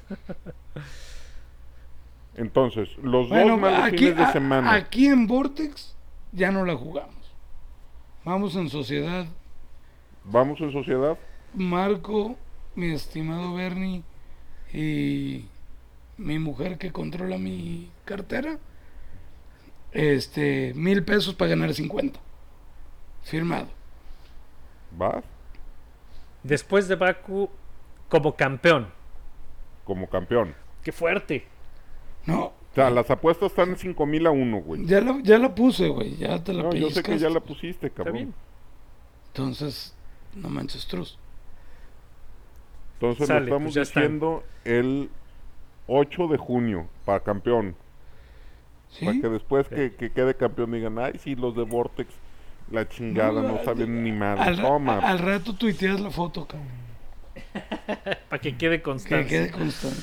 Speaker 5: Entonces, los
Speaker 4: Bueno,
Speaker 5: dos malos
Speaker 4: aquí,
Speaker 5: fines de
Speaker 4: a-
Speaker 5: semana.
Speaker 4: aquí en Vortex ya no la jugamos. Vamos en sociedad.
Speaker 5: Vamos en sociedad.
Speaker 4: Marco, mi estimado Bernie y mi mujer que controla mi cartera. Este, mil pesos para ganar 50. Firmado.
Speaker 5: Vas
Speaker 3: Después de Baku, como campeón.
Speaker 5: como campeón.
Speaker 3: Qué fuerte.
Speaker 4: No,
Speaker 5: O sea, las apuestas están en 5 mil a 1, güey.
Speaker 4: ya la, ya la puse, güey. Ya te la
Speaker 5: No, yo sé que ya la pusiste,
Speaker 3: Está
Speaker 5: cabrón.
Speaker 3: bien.
Speaker 4: Entonces, no manches truz.
Speaker 5: Entonces
Speaker 3: Sale,
Speaker 5: lo estamos
Speaker 3: pues está.
Speaker 5: diciendo el 8 de junio para campeón.
Speaker 4: ¿Sí?
Speaker 5: Para que después que, que quede campeón digan, ay, sí, los de Vortex, la chingada, no,
Speaker 4: al-
Speaker 5: saben ni madre.
Speaker 4: Al,
Speaker 5: Toma.
Speaker 4: al rato tuiteas la foto, cabrón.
Speaker 3: Para que quede
Speaker 4: Que
Speaker 3: constancia.
Speaker 4: quede constante.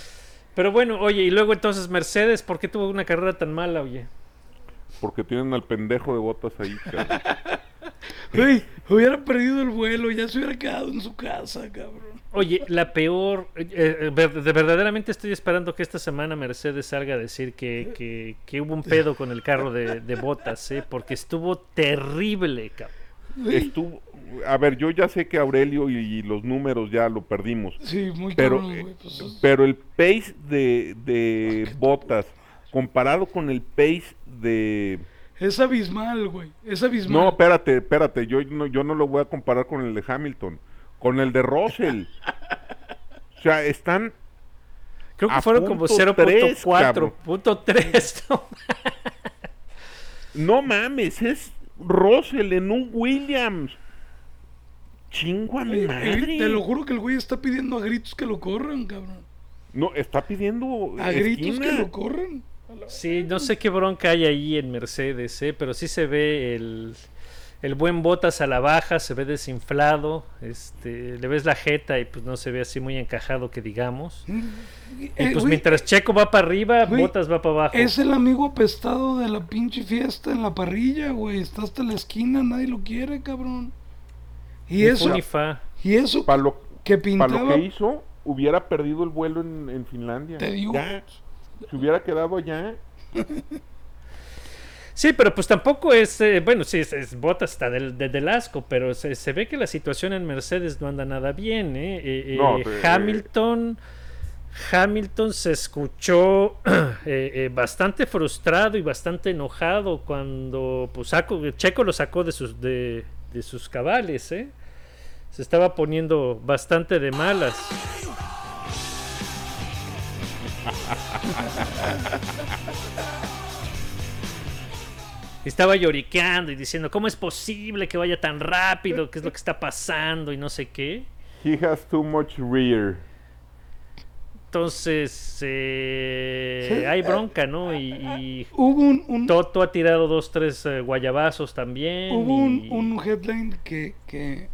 Speaker 3: Pero bueno, oye, y luego entonces Mercedes, ¿por qué tuvo una carrera tan mala, oye?
Speaker 5: Porque tienen al pendejo de botas ahí, cabrón.
Speaker 4: Hubiera perdido el vuelo, ya se hubiera quedado en su casa, cabrón.
Speaker 3: Oye, la peor, eh, eh, ver- de verdaderamente estoy esperando que esta semana Mercedes salga a decir que, que, que hubo un pedo con el carro de, de botas, ¿eh? porque estuvo terrible, cabrón.
Speaker 5: Estuvo, a ver, yo ya sé que Aurelio y, y los números ya lo perdimos.
Speaker 4: Sí, muy
Speaker 5: Pero,
Speaker 4: cabrón,
Speaker 5: eh,
Speaker 4: güey. Pues, es-
Speaker 5: pero el pace de, de botas comparado con el pace de,
Speaker 4: Es abismal, güey. Es abismal.
Speaker 5: No, espérate, espérate. Yo no, yo no lo voy a comparar con el de Hamilton. Con el de Russell. o sea, están...
Speaker 3: Creo que
Speaker 5: A
Speaker 3: fueron como
Speaker 5: punto tres,
Speaker 3: 0.4,
Speaker 5: cabrón.
Speaker 3: punto 3. ¿no?
Speaker 5: No mames, es Russell en un Williams. Chingo a mi
Speaker 4: Eh,
Speaker 5: madre.
Speaker 4: Te lo juro que el güey está pidiendo a gritos que lo corran, cabrón.
Speaker 5: No, está pidiendo
Speaker 4: A gritos
Speaker 5: esquina.
Speaker 4: que lo corran.
Speaker 3: Sí, no sé qué bronca hay ahí en Mercedes, ¿eh? pero sí se ve el, el buen Botas a la baja, se ve desinflado, este, le ves la jeta y pues no se ve así muy encajado que digamos. Y
Speaker 4: Eh,
Speaker 3: pues
Speaker 4: güey,
Speaker 3: mientras Checo va para arriba,
Speaker 4: güey,
Speaker 3: Botas va para abajo.
Speaker 4: Es el amigo apestado de la pinche fiesta en la parrilla, güey. Está hasta la esquina, nadie lo quiere, cabrón. Y eso, y eso
Speaker 5: Para lo,
Speaker 4: que
Speaker 5: lo que hizo, hubiera perdido el vuelo en, en Finlandia.
Speaker 4: Te digo.
Speaker 5: Ya, se hubiera quedado allá.
Speaker 3: Sí, pero pues tampoco es, eh, bueno, sí, es, es Bottas está del, de- del asco, pero se, se ve que la situación en Mercedes no anda nada bien, ¿eh? Eh, eh,
Speaker 5: No,
Speaker 3: Hamilton, Hamilton se escuchó eh, eh, bastante frustrado y bastante enojado cuando pues, saco- Checo lo sacó de sus, de, de sus cabales, ¿eh? Se estaba poniendo bastante de malas. Estaba lloriqueando y diciendo, ¿cómo es posible que vaya tan rápido? ¿Qué es lo que está pasando? Y no sé qué.
Speaker 5: He has too much rear.
Speaker 3: Entonces, eh,
Speaker 4: Sí.
Speaker 3: hay bronca, ¿no? Y, y
Speaker 4: Hubo un, un-
Speaker 3: Toto ha tirado dos, tres eh, guayabazos también.
Speaker 4: hubo un,
Speaker 3: y-
Speaker 4: un headline que, que,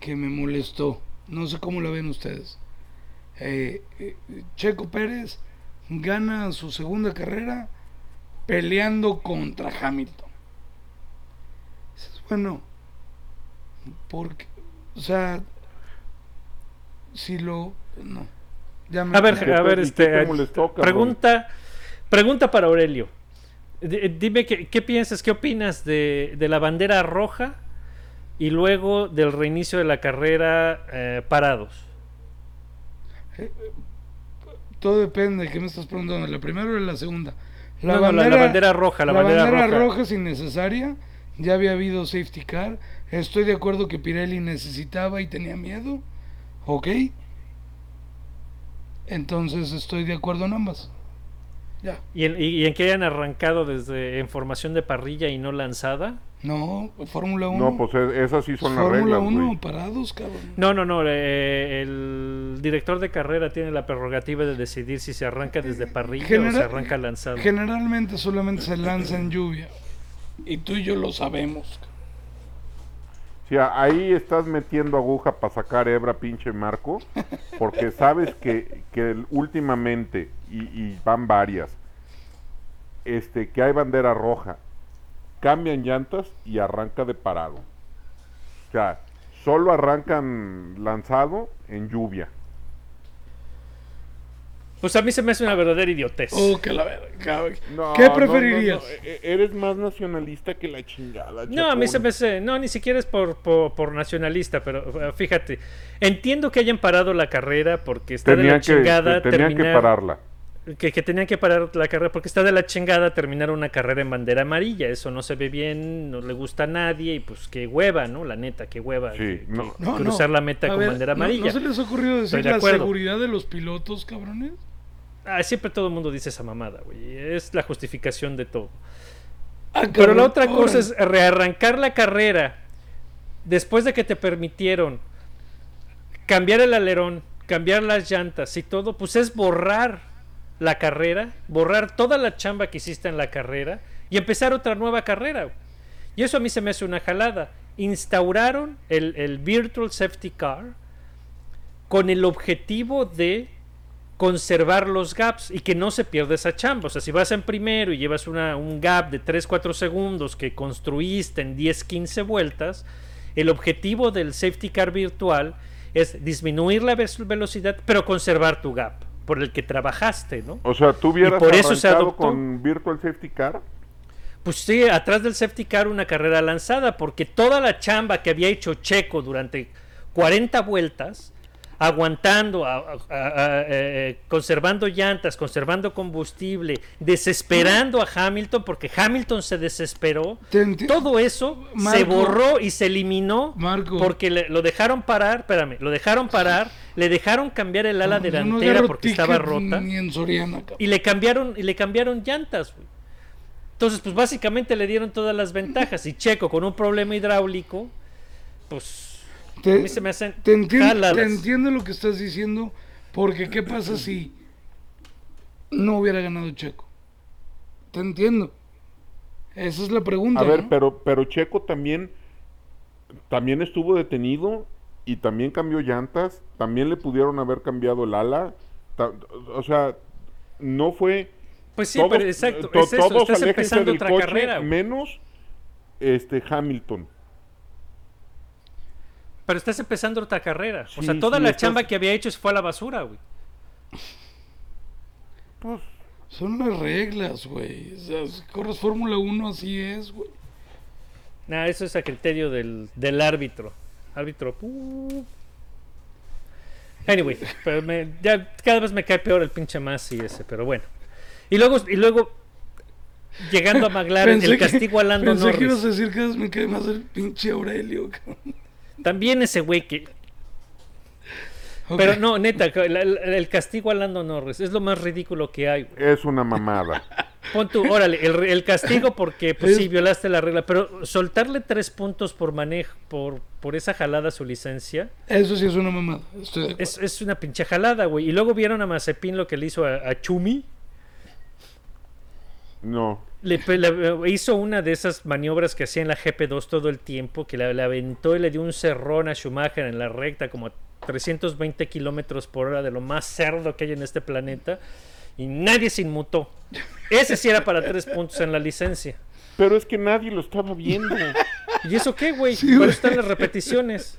Speaker 4: que me molestó. No sé cómo la ven ustedes. Eh, Checo Pérez gana su segunda carrera peleando contra Hamilton. Dices, Bueno, porque, o sea, si lo, no. Ya me-
Speaker 3: A ver,
Speaker 5: ¿Qué
Speaker 3: a ver, este,
Speaker 5: te molestó, cabrón?
Speaker 3: pregunta, pregunta para Aurelio. D- Dime qué, qué piensas, qué opinas de, de la bandera roja y luego del reinicio de la carrera eh, parados.
Speaker 4: todo depende de qué me estás preguntando, la primera o la segunda.
Speaker 3: No, no, la- la bandera roja, la bandera roja.
Speaker 4: roja es innecesaria. Ya había habido safety car. Estoy de acuerdo que Pirelli necesitaba y tenía miedo. Ok. Entonces estoy de acuerdo en ambas. Ya.
Speaker 3: ¿Y en, y- y en que hayan arrancado desde en formación de parrilla y no lanzada?
Speaker 4: No, Fórmula 1.
Speaker 5: No, pues es- esas sí son las
Speaker 4: Fórmula
Speaker 5: reglas,
Speaker 4: 1
Speaker 5: güey.
Speaker 4: parados, cabrón.
Speaker 3: No, no, no. eh, el director de carrera tiene la prerrogativa de decidir si se arranca desde parrilla o se arranca lanzado.
Speaker 4: Generalmente solamente se lanza en lluvia. Y tú y yo lo sabemos.
Speaker 5: Ahí estás metiendo aguja para sacar hebra, pinche Marco, porque sabes que, que últimamente, y, y van varias, este, que hay bandera roja, cambian llantas y arranca de parado. O sea, solo arrancan lanzado en lluvia.
Speaker 3: Pues a mí se me hace una verdadera idiotez.
Speaker 4: Oh, que la verga. cabrón.
Speaker 5: No,
Speaker 4: ¿Qué
Speaker 5: no, no,
Speaker 4: preferirías?
Speaker 5: no, e- Eres más nacionalista que la chingada.
Speaker 3: No, a mí se me hace, no, ni siquiera es por, por, por nacionalista, pero fíjate, entiendo que hayan parado la carrera porque está de
Speaker 5: Tenían
Speaker 3: la
Speaker 5: que,
Speaker 3: chingada
Speaker 5: tenían que
Speaker 3: terminar,
Speaker 5: pararla.
Speaker 3: que, que tenían que parar la carrera porque está de la chingada terminar una carrera en bandera amarilla, eso no se ve bien, no le gusta a nadie y pues qué hueva, ¿no? La neta, qué hueva
Speaker 5: Sí,
Speaker 3: que-
Speaker 5: no.
Speaker 3: que
Speaker 4: No,
Speaker 3: cruzar
Speaker 4: no.
Speaker 3: la meta
Speaker 4: A
Speaker 3: con
Speaker 4: ver,
Speaker 3: bandera
Speaker 4: ¿no-
Speaker 3: amarilla.
Speaker 4: ¿No, se les ha ocurrido decir la seguridad de los pilotos, cabrones?
Speaker 3: Ah, siempre todo el mundo dice esa mamada, güey, es la justificación de todo.
Speaker 4: Ah,
Speaker 3: Pero la otra cosa es rearrancar la carrera después de que te permitieron cambiar el alerón, cambiar las llantas y todo, pues es borrar la carrera, borrar toda la chamba que hiciste en la carrera y empezar otra nueva carrera. Y eso a mí se me hace una jalada. Instauraron el, el Virtual Safety Car con el objetivo de conservar los gaps y que no se pierda esa chamba. O sea, si vas en primero y llevas una, un gap de 3-4 segundos que construiste en 10-15 vueltas, el objetivo del safety car virtual es disminuir la ve- velocidad, pero conservar tu gap por el que trabajaste, ¿no?
Speaker 5: O sea, tú hubieras
Speaker 3: por eso se adoptó.
Speaker 5: con Virtual Safety Car.
Speaker 3: Pues sí, atrás del safety car una carrera lanzada, porque toda la chamba que había hecho Checo durante 40 vueltas, aguantando, a- a- eh, conservando llantas, conservando combustible, desesperando a Hamilton porque Hamilton se desesperó. Todo eso se borró y se eliminó
Speaker 4: Marco.
Speaker 3: porque le- lo dejaron parar, espérame, lo dejaron parar, le dejaron cambiar el ala
Speaker 4: no
Speaker 3: delantera porque estaba rota
Speaker 4: Soriana,
Speaker 3: y le cambiaron y le cambiaron llantas. güey. Entonces, pues básicamente le dieron todas las ventajas y Checo con un problema hidráulico, pues
Speaker 4: Te,
Speaker 3: a mí se me hacen
Speaker 4: te entiendo, te entiendo lo que estás diciendo, porque ¿qué pasa si no hubiera ganado Checo? Te entiendo. Esa es la pregunta.
Speaker 5: A ver,
Speaker 4: ¿no?
Speaker 5: pero, pero Checo también, también estuvo detenido y también cambió llantas, también le pudieron haber cambiado el ala, ta- o sea, no fue...
Speaker 3: Pues sí,
Speaker 5: todos-
Speaker 3: pero exacto,
Speaker 5: to-
Speaker 3: es eso,
Speaker 5: todos
Speaker 3: estás empezando otra
Speaker 5: coche,
Speaker 3: carrera.
Speaker 5: menos este Hamilton.
Speaker 3: Pero estás empezando otra carrera. o sea, toda
Speaker 5: sí,
Speaker 3: la
Speaker 5: estás-
Speaker 3: chamba que había hecho se fue a la basura, güey.
Speaker 5: Pues,
Speaker 4: Son las reglas, güey. O sea, si corres Fórmula 1, así es, güey.
Speaker 3: Nah, eso es a criterio del, del árbitro. Árbitro. uh. Anyway, pero me- ya cada vez me cae peor el pinche Masi ese, pero bueno. Y luego, y luego llegando a McLaren, el
Speaker 4: que-
Speaker 3: castigo a Lando
Speaker 4: pensé que ibas a
Speaker 3: Norris.
Speaker 4: decir que me cae más el pinche Aurelio, cabrón.
Speaker 3: También ese güey que. Pero no, neta, el, el- castigo a Lando Norris es lo más ridículo que hay. güey.
Speaker 5: es una mamada.
Speaker 3: Pon tú, órale, el, el castigo porque pues
Speaker 4: Es-
Speaker 3: sí, violaste la regla, pero soltarle tres puntos por manejo, por, por esa jalada a su licencia,
Speaker 4: Eso sí es una mamada.
Speaker 3: Es, es una pinche jalada, güey. Y luego vieron a Mazepin lo que le hizo a, a Chumi.
Speaker 5: No.
Speaker 3: Le, le- hizo una de esas maniobras que hacía en la GP2 todo el tiempo, que le, le aventó y le dio un cerrón a Schumacher en la recta, como a 320 kilómetros por hora, de lo más cerdo que hay en este planeta, y nadie se inmutó. Ese sí era para tres puntos en la licencia.
Speaker 5: Pero es que nadie lo estaba viendo.
Speaker 3: ¿Y eso qué, güey?
Speaker 4: Sí, güey.
Speaker 3: están las repeticiones.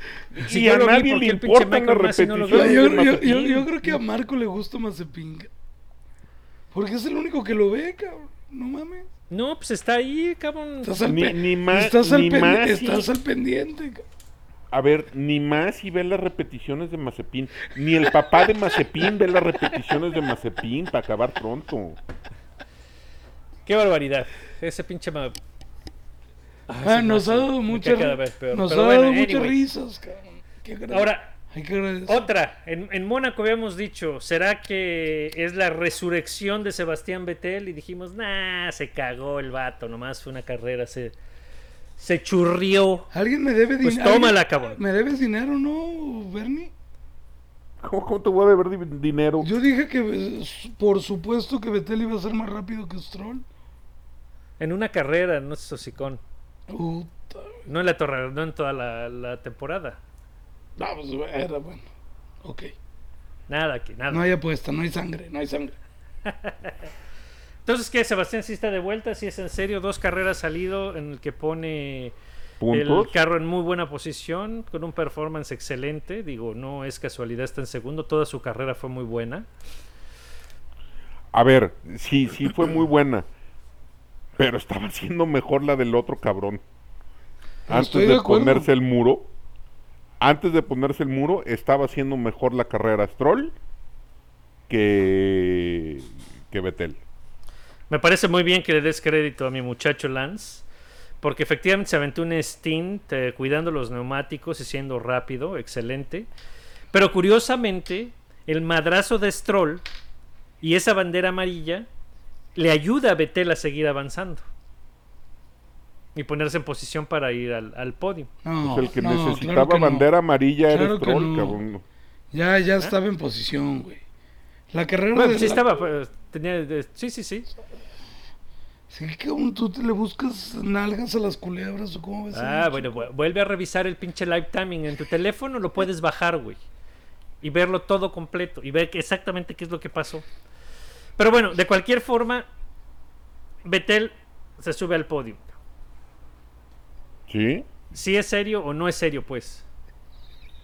Speaker 3: Si
Speaker 5: Y
Speaker 3: yo
Speaker 5: a
Speaker 3: lo vi,
Speaker 5: nadie
Speaker 3: ¿por
Speaker 5: le
Speaker 3: Michael
Speaker 5: las
Speaker 3: Masi no lo
Speaker 4: Yo, yo- creo que a Marco le gusta Mazepin. Porque es el único que lo ve, cabrón. No mames.
Speaker 3: No, pues está ahí, cabrón.
Speaker 4: Estás al,
Speaker 5: Ni-
Speaker 4: pe-
Speaker 5: ni más-
Speaker 4: estás al,
Speaker 5: ni
Speaker 4: pen-
Speaker 5: más,
Speaker 4: estás
Speaker 5: sí.
Speaker 4: al pendiente. cabrón.
Speaker 5: A ver, ni más y ve las repeticiones de Mazepin. Ni el papá de Mazepin ve las repeticiones de Mazepin para acabar pronto.
Speaker 3: Qué barbaridad. Ese pinche ma-
Speaker 4: Ah, nos ha dado muchas nos ha dado
Speaker 3: bueno,
Speaker 4: muchas
Speaker 3: anyway.
Speaker 4: risas, cabrón. Qué
Speaker 3: Ahora,
Speaker 4: hay que agradecer.
Speaker 3: otra. En, en Mónaco habíamos dicho, ¿será que es la resurrección de Sebastián Vettel? Y dijimos, nah, se cagó el vato, nomás fue una carrera, se, se churrió.
Speaker 4: ¿Alguien me debe
Speaker 3: Pues
Speaker 4: dinero?
Speaker 3: tómala, cabrón.
Speaker 4: ¿Me debes dinero, no, Bernie?
Speaker 5: ¿Cómo, cómo te voy a deber di- dinero?
Speaker 4: Yo dije que por supuesto que Betel iba a ser más rápido que Stroll.
Speaker 3: En una carrera, no es hocicón.
Speaker 4: Puta.
Speaker 3: No en la torre, no en toda la, la temporada.
Speaker 4: No, pues era bueno. Ok.
Speaker 3: Nada aquí, nada.
Speaker 4: No hay apuesta, no hay sangre, no hay sangre.
Speaker 3: Entonces, ¿qué? Sebastián sí está de vuelta, sí es en serio. Dos carreras salido en el que pone el carro en muy buena posición, con un performance excelente. Digo, no es casualidad, está en segundo. Toda su carrera fue muy buena.
Speaker 5: A ver, sí, sí fue muy buena. Pero estaba siendo mejor la del otro cabrón. Antes
Speaker 4: Estoy
Speaker 5: de,
Speaker 4: de
Speaker 5: ponerse el muro. Antes de ponerse el muro, estaba haciendo mejor la carrera Stroll que, que Betel.
Speaker 3: Me parece muy bien que le des crédito a mi muchacho Lance, porque efectivamente se aventó un stint eh, cuidando los neumáticos y siendo rápido, excelente. Pero curiosamente, el madrazo de Stroll y esa bandera amarilla le ayuda a Vettel a seguir avanzando y ponerse en posición para ir al, al podio.
Speaker 4: No,
Speaker 5: Pues el que
Speaker 4: no, claro
Speaker 5: necesitaba
Speaker 4: que no.
Speaker 5: bandera amarilla era
Speaker 4: Claro que
Speaker 5: Stroll,
Speaker 4: no.
Speaker 5: cabrón.
Speaker 4: Ya, ya estaba en posición, güey. La carrera
Speaker 3: Bueno,
Speaker 4: de
Speaker 3: sí
Speaker 4: la-
Speaker 3: estaba, pues, tenía, de- sí, sí, sí.
Speaker 4: Sí, cabrón, tú te le buscas nalgas a las culebras o cómo ves.
Speaker 3: Ah, bueno, vu- vuelve a revisar el pinche live timing en tu teléfono, lo puedes bajar, güey. Y verlo todo completo y ver que- exactamente qué es lo que pasó. Pero bueno, de cualquier forma, Betel se sube al podio.
Speaker 5: ¿Sí?
Speaker 3: Si es serio o no es serio, pues.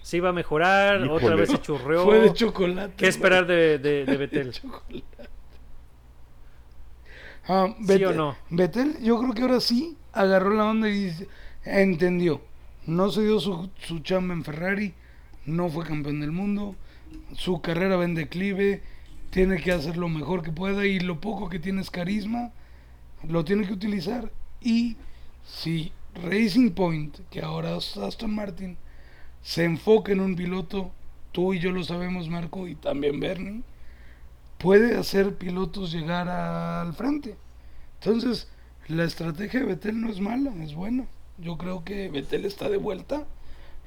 Speaker 3: Si va a mejorar, otra vez se churreó.
Speaker 4: Fue de chocolate.
Speaker 3: ¿Qué esperar de, de, de Betel?
Speaker 4: Chocolate. Ah,
Speaker 3: ¿Sí o no?
Speaker 4: Betel, yo creo que ahora sí agarró la onda y dice- entendió. No se dio su, su chamba en Ferrari, no fue campeón del mundo, su carrera va en declive, tiene que hacer lo mejor que pueda y lo poco que tiene es carisma, lo tiene que utilizar. Y si Racing Point, que ahora es Aston Martin, se enfoca en un piloto, tú y yo lo sabemos, Marco, y también Bernie, puede hacer pilotos llegar al frente. Entonces, la estrategia de Betel no es mala, es buena. Yo creo que Betel está de vuelta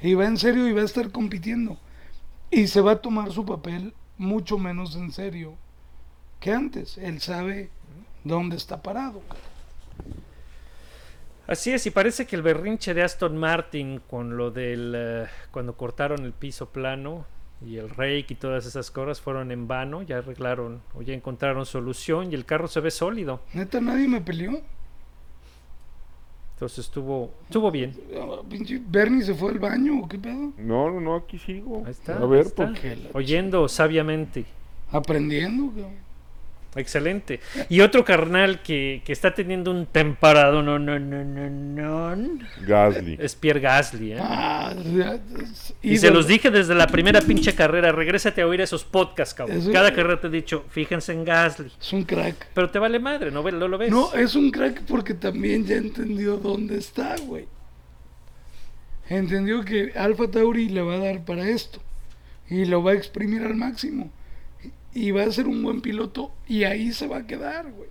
Speaker 4: y va en serio y va a estar compitiendo. Y se va a tomar su papel mucho menos en serio que antes. Él sabe dónde está parado.
Speaker 3: Así es, y parece que el berrinche de Aston Martin con lo del eh, cuando cortaron el piso plano y el rake y todas esas cosas fueron en vano, ya arreglaron o ya encontraron solución y el carro se ve sólido.
Speaker 4: Neta, nadie me peleó.
Speaker 3: Entonces estuvo estuvo bien.
Speaker 4: Ah, pinche Bernie se fue al baño o qué pedo.
Speaker 5: No, no, no, aquí sigo.
Speaker 3: Ahí está.
Speaker 5: A ver,
Speaker 3: está. oyendo sabiamente.
Speaker 4: Aprendiendo. cabrón.
Speaker 3: Excelente. Y otro carnal que, que está teniendo un temporado no no no no no
Speaker 5: Gasly.
Speaker 3: es Pierre Gasly, ¿eh?
Speaker 4: Ah,
Speaker 3: Y se los dije desde la primera pinche carrera, regrésate a oír esos podcasts, cabrón. Cada carrera te he dicho, fíjense en Gasly.
Speaker 4: Es un crack.
Speaker 3: Pero te vale madre, no, no lo ves.
Speaker 4: No, es un crack porque también ya entendió dónde está, güey. Entendió que Alfa Tauri le va a dar para esto. Y lo va a exprimir al máximo. Y va a ser un buen piloto y ahí se va a quedar, güey.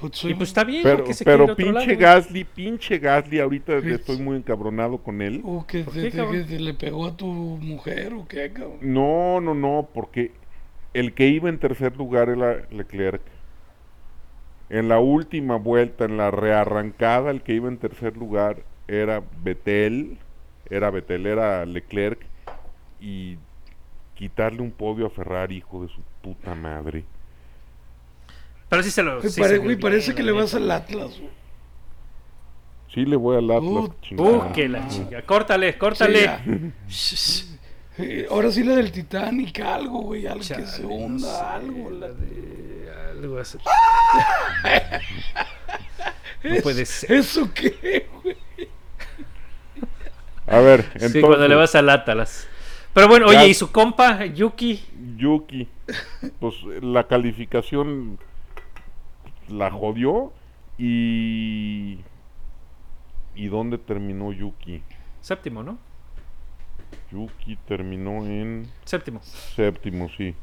Speaker 4: Pues soy
Speaker 3: y pues está bien,
Speaker 5: Pero,
Speaker 3: porque se
Speaker 5: pero
Speaker 3: otro
Speaker 5: pinche
Speaker 3: lado,
Speaker 5: Gasly, pinche Gasly, ahorita estoy muy encabronado con él.
Speaker 4: O que
Speaker 3: ¿Por
Speaker 4: te,
Speaker 3: qué,
Speaker 4: que te le pegó a tu mujer o qué, cabrón.
Speaker 5: No, no, no, porque el que iba en tercer lugar era Leclerc. En la última vuelta, en la rearrancada, el que iba en tercer lugar era Betel, era Betel, era Leclerc, y quitarle un podio a Ferrari, hijo de su puta madre.
Speaker 3: Pero sí se lo.
Speaker 4: Güey,
Speaker 3: sí
Speaker 4: pare-
Speaker 3: se
Speaker 4: güey, parece que le vas al Atlas, güey.
Speaker 5: Sí le voy al Atlas,
Speaker 4: Uh.
Speaker 3: Uh, que la chica. Córtale, córtale.
Speaker 4: Sí, Ahora sí la del Titanic, algo, güey, algo que se
Speaker 3: no
Speaker 4: hunda,
Speaker 3: sé,
Speaker 4: algo. la-
Speaker 3: la de- algo así. No puede ser.
Speaker 4: ¿Eso qué, güey?
Speaker 5: A ver, entonces,
Speaker 3: Sí, cuando le vas al Atlas. Pero bueno,
Speaker 5: Ya-
Speaker 3: oye, ¿y su compa, Yuki?
Speaker 5: Yuki, pues la calificación la jodió y... ¿Y dónde terminó Yuki?
Speaker 3: Séptimo, ¿no?
Speaker 5: Yuki terminó en
Speaker 3: Séptimo.
Speaker 5: séptimo, sí.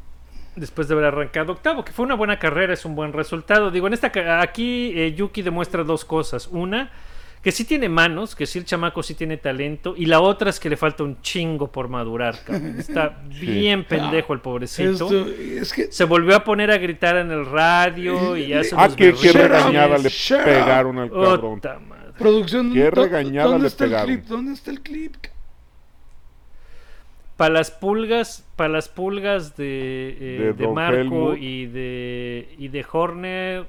Speaker 3: Después de haber arrancado octavo, que fue una buena carrera, es un buen resultado. Digo, en esta aquí eh, Yuki demuestra dos cosas. Una, que sí tiene manos, que sí el chamaco sí tiene talento. Y la otra es que le falta un chingo por madurar, cabrón. Está bien pendejo el pobrecito.
Speaker 4: Esto, es que
Speaker 3: Se volvió a poner a gritar en el radio y hace
Speaker 5: Ah,
Speaker 3: unos
Speaker 5: qué, qué regañada le
Speaker 4: shut up.
Speaker 5: pegaron al cabrón.
Speaker 3: Puta madre.
Speaker 4: producción.
Speaker 5: Qué
Speaker 4: ¿dó-
Speaker 5: regañada
Speaker 4: ¿Dónde
Speaker 5: le
Speaker 4: está el clip? ¿Dónde está el clip?
Speaker 3: Para las pulgas, para las pulgas de, eh,
Speaker 5: De
Speaker 3: Marco
Speaker 5: Helmut.
Speaker 3: y de y de Horner,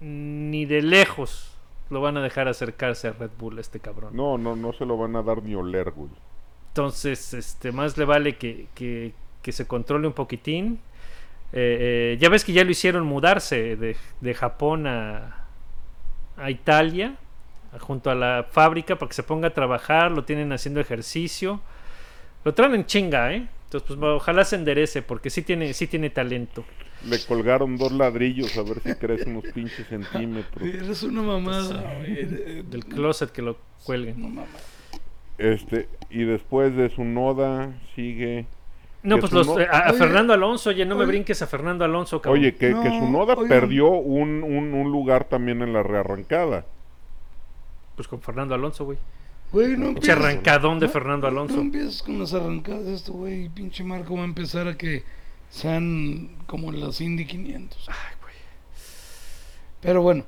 Speaker 3: ni de lejos lo van a dejar acercarse a Red Bull este cabrón.
Speaker 5: No, no, no se lo van a dar ni oler, güey.
Speaker 3: Entonces, este, más le vale que, que- que se controle un poquitín. Eh, eh, ya ves que ya lo hicieron mudarse de, de Japón a, a Italia, junto a la fábrica, para que se ponga a trabajar, lo tienen haciendo ejercicio. Lo traen en chinga, ¿eh? Entonces, pues ojalá se enderece, porque sí tiene, sí tiene talento.
Speaker 5: Le colgaron dos ladrillos a ver si crece unos pinches centímetros.
Speaker 4: Eres una mamada, güey. eh,
Speaker 3: Del closet que lo cuelguen.
Speaker 4: Mamada.
Speaker 5: Este, y después de su noda sigue.
Speaker 3: No, pues los,
Speaker 5: no-
Speaker 3: eh, a,
Speaker 4: Oye,
Speaker 3: Fernando Alonso, oye, no me brinques a Fernando Alonso, cabrón.
Speaker 5: Oye, que, que su
Speaker 4: No,
Speaker 5: noda perdió un, un, un lugar también en la rearrancada.
Speaker 3: Pues con Fernando Alonso, güey.
Speaker 4: Güey, no
Speaker 3: Pinche arrancadón de
Speaker 4: no-
Speaker 3: Fernando
Speaker 4: No
Speaker 3: Alonso.
Speaker 4: empieces con las arrancadas de esto, güey. Pinche Marco va a empezar a que sean como las Indy 500.
Speaker 3: Ay, güey.
Speaker 4: Pero bueno,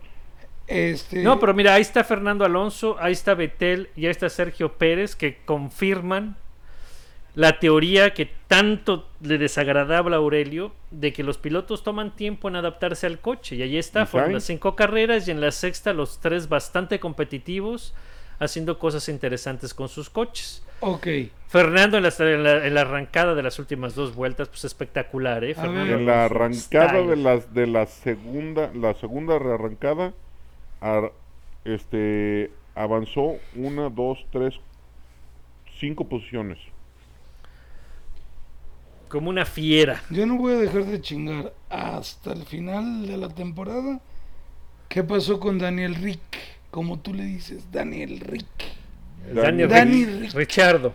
Speaker 4: este.
Speaker 3: No, pero mira, ahí está Fernando Alonso, ahí está Betel y ahí está Sergio Pérez que confirman la teoría que tanto le desagradaba a Aurelio de que los pilotos toman tiempo en adaptarse al coche. Y ahí está,
Speaker 5: ¿Y
Speaker 3: fueron las cinco carreras y en la sexta los tres bastante competitivos haciendo cosas interesantes con sus coches.
Speaker 4: Ok.
Speaker 3: Fernando en la, en la- en la arrancada de las últimas dos vueltas, pues espectacular, ¿eh? Fernando.
Speaker 5: En la arrancada de las de la segunda, la segunda rearrancada, ar- este avanzó una, dos, tres, cinco posiciones.
Speaker 3: Como una fiera.
Speaker 4: Yo no voy a dejar de chingar hasta el final de la temporada. ¿Qué pasó con Daniel Rick? Como tú le dices, Daniel Rick.
Speaker 3: Daniel
Speaker 4: Danny
Speaker 3: Rick.
Speaker 4: Rick.
Speaker 3: Richardo.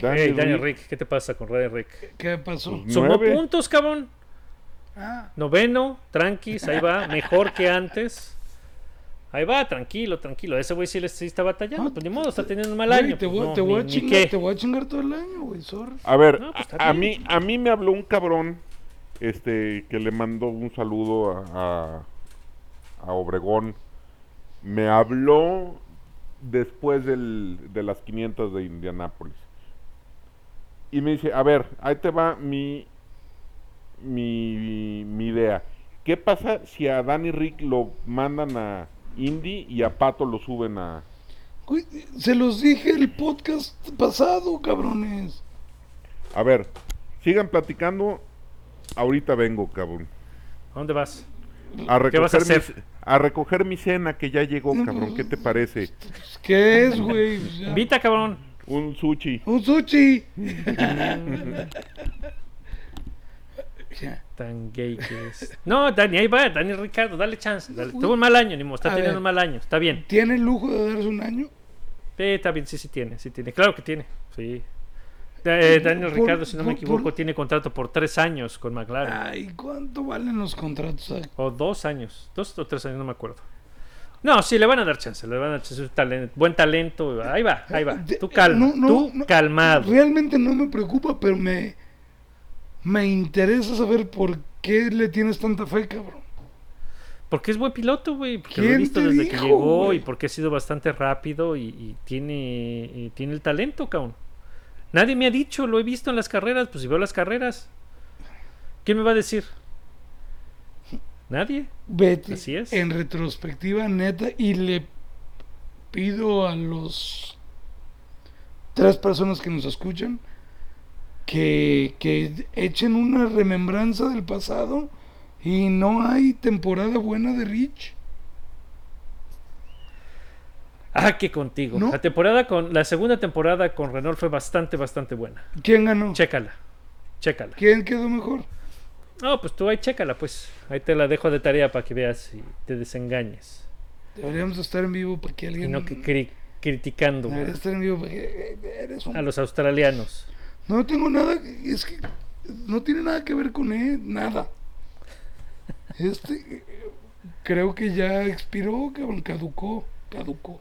Speaker 5: Daniel
Speaker 3: Hey, Daniel
Speaker 5: Rick,
Speaker 3: Rick, ¿qué te pasa con Daniel Rick?
Speaker 4: ¿Qué pasó?
Speaker 5: Pues
Speaker 3: Sumó
Speaker 5: Nueve.
Speaker 3: puntos, cabrón.
Speaker 4: Ah,
Speaker 3: Noveno, tranquis, ahí va, mejor que antes. Ahí va, tranquilo, tranquilo. Ese güey sí, le- sí está batallando.
Speaker 4: No,
Speaker 3: Pues ni modo, está teniendo un mal
Speaker 4: güey,
Speaker 3: año.
Speaker 4: te,
Speaker 3: Pues
Speaker 4: voy,
Speaker 3: no,
Speaker 4: te voy
Speaker 3: ni-
Speaker 4: a chingar,
Speaker 3: qué.
Speaker 4: te voy a chingar todo el año, güey, sorry.
Speaker 5: A ver,
Speaker 3: No, pues,
Speaker 5: a, mí a mí me habló un cabrón este que le mandó un saludo a, a, a Obregón. Me habló después del, de las 500 de Indianápolis. Y me dice, a ver, ahí te va mi, mi, mi idea. ¿Qué pasa si a Danny Rick lo mandan a Indy y a Pato lo suben a...
Speaker 4: Se los dije el podcast pasado, cabrones.
Speaker 5: A ver, sigan platicando. Ahorita vengo, cabrón.
Speaker 3: ¿A dónde vas?
Speaker 5: A
Speaker 3: ¿Qué vas a hacer?
Speaker 5: A recoger mi cena que ya llegó, cabrón. ¿Qué te parece?
Speaker 4: ¿Qué es, güey?
Speaker 3: Invita, cabrón.
Speaker 5: Un sushi.
Speaker 4: Un sushi.
Speaker 3: Tan gay que es. No, Dani, ahí va, Dani Ricardo, dale chance. dale. Tuvo un mal año, ni modo, está
Speaker 4: A
Speaker 3: teniendo
Speaker 4: ver.
Speaker 3: un mal año. Está bien.
Speaker 4: ¿Tiene el lujo de darse un año?
Speaker 3: Sí, está bien, sí, sí tiene, sí tiene. Claro que tiene, sí. Eh, Daniel
Speaker 4: Por-
Speaker 3: Ricardo, si no me equivoco,
Speaker 4: por-
Speaker 3: tiene contrato por tres años con McLaren.
Speaker 4: Ay, ¿cuánto valen los contratos? aquí?
Speaker 3: O dos años, dos o tres años, no me acuerdo. No, sí, le van a dar chance, le van a dar chance. talento, buen talento, ahí va, ahí va.
Speaker 4: De-
Speaker 3: Tú calma,
Speaker 4: no, no,
Speaker 3: tú
Speaker 4: no,
Speaker 3: calmado.
Speaker 4: Realmente no me preocupa, pero me, me interesa saber por qué le tienes tanta fe, cabrón.
Speaker 3: Porque es buen piloto, güey. Porque lo he
Speaker 4: ¿Quién
Speaker 3: visto desde que
Speaker 4: dijo,
Speaker 3: llegó
Speaker 4: güey?
Speaker 3: y porque ha sido bastante rápido y, y tiene, y tiene el talento, cabrón. Nadie me ha dicho, lo he visto en las carreras, pues si veo las carreras. ¿Quién me va a decir? Nadie.
Speaker 4: Vete
Speaker 3: Así es.
Speaker 4: en retrospectiva neta y le pido a los tres personas que nos escuchan que, que echen una remembranza del pasado y no hay temporada buena de Rich.
Speaker 3: Ah, que contigo.
Speaker 4: ¿No?
Speaker 3: La temporada con la segunda temporada con Renault fue bastante, bastante buena.
Speaker 4: ¿Quién ganó?
Speaker 3: Chécala. Chécala.
Speaker 4: ¿Quién quedó mejor?
Speaker 3: No, pues tú ahí chécala, pues. Ahí te la dejo de tarea para que veas y te desengañes.
Speaker 4: Deberíamos estar en vivo para que
Speaker 3: Y
Speaker 4: alguien...
Speaker 3: no que cri- criticando güey,
Speaker 4: Debería estar en vivo porque eh, eres un
Speaker 3: a los australianos.
Speaker 4: No tengo nada, es que no tiene nada que ver con él, nada. Este, eh, creo que ya expiró, cabrón, caducó, caducó.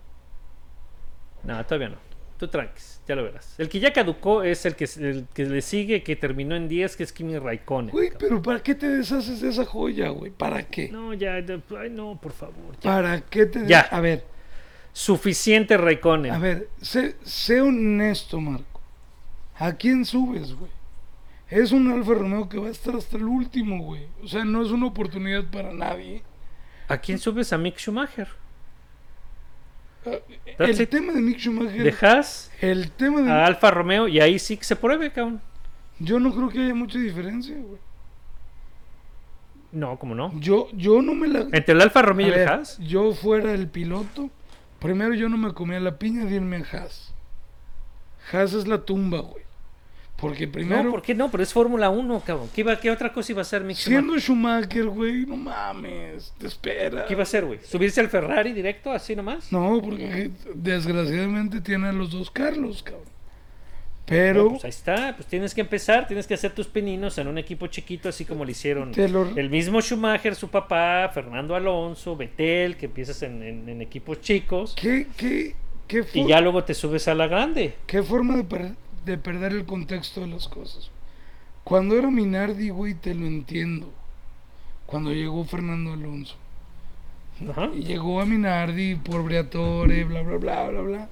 Speaker 3: No, todavía no. Tú tranquis, ya lo verás. El que ya caducó es el que, el que le sigue, que terminó en 10, que es Kimi Raikkonen.
Speaker 4: Güey,
Speaker 3: cabrón.
Speaker 4: pero ¿para qué te deshaces de esa joya, güey? ¿Para qué?
Speaker 3: No, ya, ya, ay, no, por favor. ya.
Speaker 4: ¿Para qué te
Speaker 3: Ya.
Speaker 4: A ver,
Speaker 3: Suficiente Raikkonen.
Speaker 4: a ver, sé, sé honesto, Marco. ¿A quién subes, güey? Es un Alfa Romeo que va a estar hasta el último, güey. O sea, no es una oportunidad para nadie.
Speaker 3: ¿A quién subes? A Mick Schumacher.
Speaker 4: El
Speaker 3: it.
Speaker 4: tema de Mick Schumacher,
Speaker 3: Dejas
Speaker 4: el tema de
Speaker 3: a Alfa Romeo y ahí sí que se pruebe, cabrón.
Speaker 4: Yo no creo que haya mucha diferencia, güey.
Speaker 3: No, como no.
Speaker 4: Yo, yo no me la.
Speaker 3: Entre el Alfa Romeo y el Haas.
Speaker 4: Yo fuera el piloto, primero yo no me comía la piña de irme a Haas. Haas es la tumba, güey. Porque primero,
Speaker 3: No, ¿por qué no? Pero es Fórmula 1, cabrón. ¿Qué, iba- qué otra cosa iba a hacer Mick
Speaker 4: siendo Schumacher, güey, no mames, te espera.
Speaker 3: ¿Qué iba a hacer, güey? ¿Subirse al Ferrari directo, así nomás?
Speaker 4: No, porque desgraciadamente tiene a los dos Carlos, cabrón.
Speaker 3: No,
Speaker 4: Pero
Speaker 3: pues ahí está, pues tienes que empezar, tienes que hacer tus pininos en un equipo chiquito, así como le hicieron
Speaker 4: lo-
Speaker 3: el mismo Schumacher, su papá, Fernando Alonso, Betel, que empiezas en, en- en equipos chicos
Speaker 4: ¿qué, qué, qué,
Speaker 3: y ya luego te subes a la grande.
Speaker 4: qué forma de, de perder el contexto de las cosas? Cuando era Minardi, güey, te lo entiendo. Cuando llegó Fernando Alonso.
Speaker 3: Ajá.
Speaker 4: Y llegó a Minardi por Briatore, bla, bla, bla, bla, bla.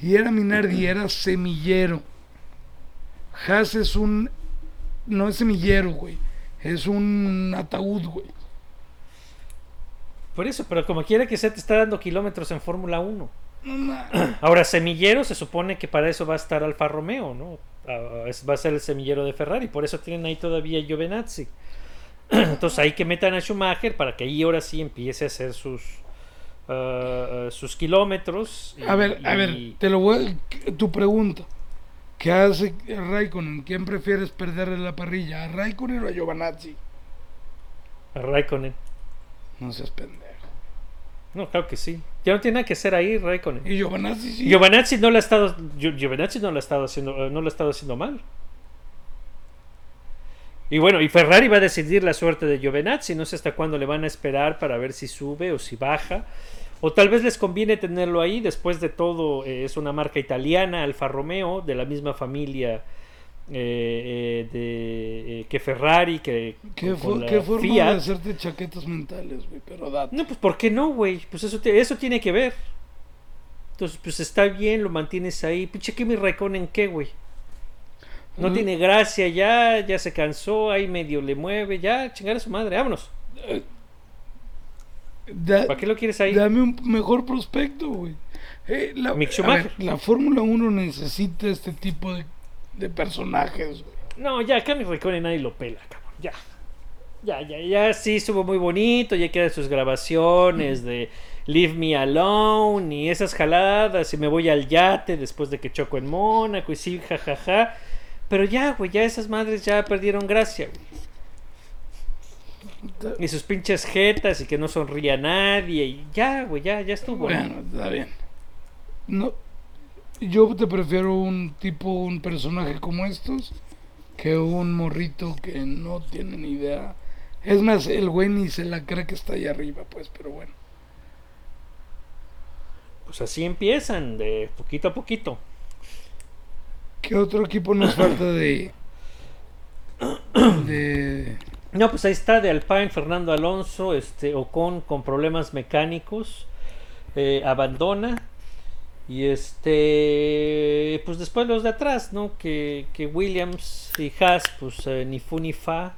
Speaker 4: Y era Minardi, era semillero. Haas es un. No es semillero, güey. Es un ataúd, güey.
Speaker 3: Por eso, pero como quiera que sea, te está dando kilómetros en Fórmula 1. Ahora, semillero se supone que para eso va a estar Alfa Romeo, ¿no? Va a ser el semillero de Ferrari, por eso tienen ahí todavía Giovinazzi. Entonces ahí que metan a Schumacher para que ahí ahora sí empiece a hacer sus ah, ah, sus kilómetros. y-
Speaker 4: A ver, a ver, te lo voy a... Tu pregunta. ¿Qué hace Raikkonen? ¿Quién prefieres perder en la parrilla? ¿A Raikkonen o a Giovanazzi?
Speaker 3: a Raikkonen.
Speaker 4: No seas pendejo.
Speaker 3: No, claro que sí. Ya no tiene nada que hacer ahí Raikkonen.
Speaker 4: Y Giovanazzi sí.
Speaker 3: Giovanazzi no lo ha estado, Gio- Giovinazzi no lo ha estado haciendo, eh, no lo ha estado haciendo mal. Y bueno, y Ferrari va a decidir la suerte de Giovinazzi, no sé hasta cuándo le van a esperar para ver si sube o si baja. O tal vez les conviene tenerlo ahí, después de todo eh, es una marca italiana, Alfa Romeo, de la misma familia eh, eh, de, eh, que Ferrari, que
Speaker 4: ¿Qué,
Speaker 3: con-
Speaker 4: qué forma
Speaker 3: Fiat.
Speaker 4: de hacerte chaquetas mentales, güey? Pero date.
Speaker 3: No, pues ¿por qué no, güey? Pues eso, te- eso tiene que ver. Entonces, pues está bien, lo mantienes ahí. Pinche Kimi Raikkonen, ¿qué, güey? No tiene gracia ya, ya se cansó, ahí medio le mueve, ya, chingar a su madre, vámonos.
Speaker 4: Da-
Speaker 3: ¿Para qué lo quieres ahí?
Speaker 4: Dame un mejor prospecto, güey. Eh, la,
Speaker 3: Mick
Speaker 4: a
Speaker 3: Schumacher.
Speaker 4: ver, la Fórmula 1 necesita este tipo de, de personajes, güey.
Speaker 3: No, ya, Kimi Raikkonen nadie lo pela, cabrón, ya. Ya, ya, ya, sí, estuvo muy bonito, ya quedan sus grabaciones de Leave Me Alone y esas jaladas y me voy al yate después de que choco en Mónaco y sí, jajaja. Pero ya, güey, ya esas madres ya perdieron gracia, güey. Y sus pinches jetas y que no sonría nadie y ya, güey, ya, ya estuvo.
Speaker 4: Bueno, está bien. No, yo te prefiero un tipo, un personaje como estos, que un morrito que no tiene ni idea. Es más, el güey ni se la cree que está ahí arriba, pues, pero bueno.
Speaker 3: Pues así empiezan, de poquito a poquito.
Speaker 4: ¿Qué otro equipo nos falta de... de...
Speaker 3: No, pues ahí está de Alpine Fernando Alonso, este Ocon con problemas mecánicos, eh, abandona y este pues después los de atrás, ¿no? Que, que Williams y Haas pues eh, ni fu ni fa.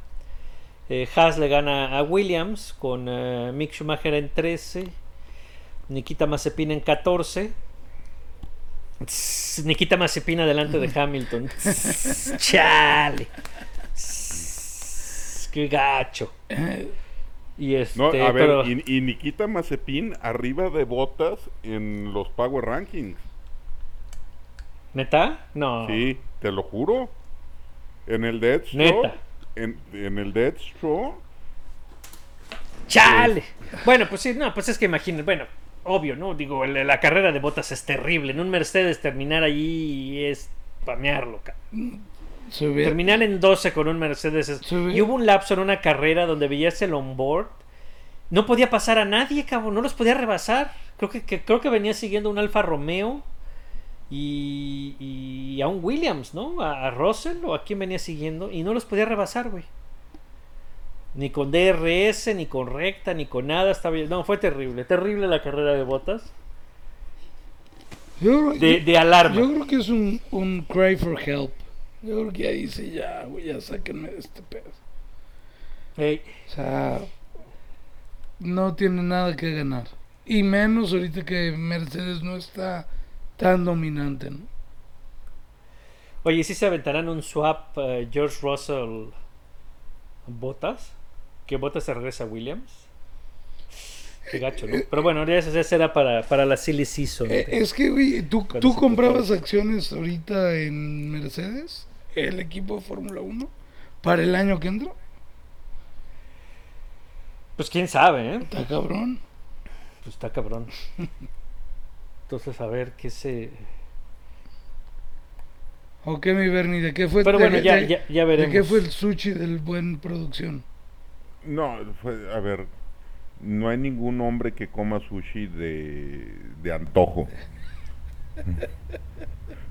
Speaker 3: Eh, Haas le gana a Williams con eh, Mick Schumacher en 13, Nikita Mazepin en 14. Tss, Nikita Mazepin adelante de Hamilton. Tss, Chale. Tss, Qué gacho. Y este,
Speaker 5: No, a ver,
Speaker 3: pero-
Speaker 5: y, y Nikita Mazepin arriba de botas en los Power Rankings.
Speaker 3: ¿Neta? No.
Speaker 5: Sí, te lo juro. En el Dead.
Speaker 3: Neta.
Speaker 5: En, en el Dead Straw.
Speaker 3: ¡Chale! Bueno, pues sí, no, pues es que imaginen, bueno, obvio, ¿no? Digo, la carrera de botas es terrible. En un Mercedes terminar allí es pamearlo, cabrón.
Speaker 4: Ve...
Speaker 3: Terminar en 12 con un Mercedes Y hubo un lapso en una carrera donde veías el onboard. No podía pasar a nadie, cabrón. No los podía rebasar. Creo que, que- creo que venía siguiendo un Alfa Romeo y, y a un Williams, ¿no? A, a Russell o a quién venía siguiendo. Y no los podía rebasar, güey. Ni con DRS, ni con recta, ni con nada. Estaba... No, fue terrible. Terrible la carrera de botas.
Speaker 4: Yo,
Speaker 3: De, de alarma.
Speaker 4: yo creo que es un, un cry for help. Yo creo que ya dice, ya, güey, ya sáquenme de este pedo. O sea, no tiene nada que ganar. Y menos ahorita que Mercedes no está tan dominante, ¿no?
Speaker 3: Oye, ¿sí se aventarán un swap eh, George Russell Botas? ¿Que Botas se regresa a Williams? Qué gacho, ¿no? Pero bueno, eso ya será para, para la silly season.
Speaker 4: Eh, es que, güey, ¿tú, ¿tú comprabas acciones ahorita en Mercedes? ¿El equipo de Fórmula 1? ¿Para el año que entra?
Speaker 3: Pues quién sabe, ¿eh?
Speaker 4: Está cabrón.
Speaker 3: Pues está cabrón. Entonces, a ver qué se...
Speaker 4: Ok, mi Bernie, ¿de qué fue?
Speaker 3: Pero
Speaker 4: de-
Speaker 3: bueno, ya,
Speaker 4: de-
Speaker 3: ya, ya
Speaker 4: ¿De
Speaker 3: veremos.
Speaker 4: qué fue el sushi del buen producción?
Speaker 5: No, fue- a ver. No hay ningún hombre que coma sushi de, de antojo.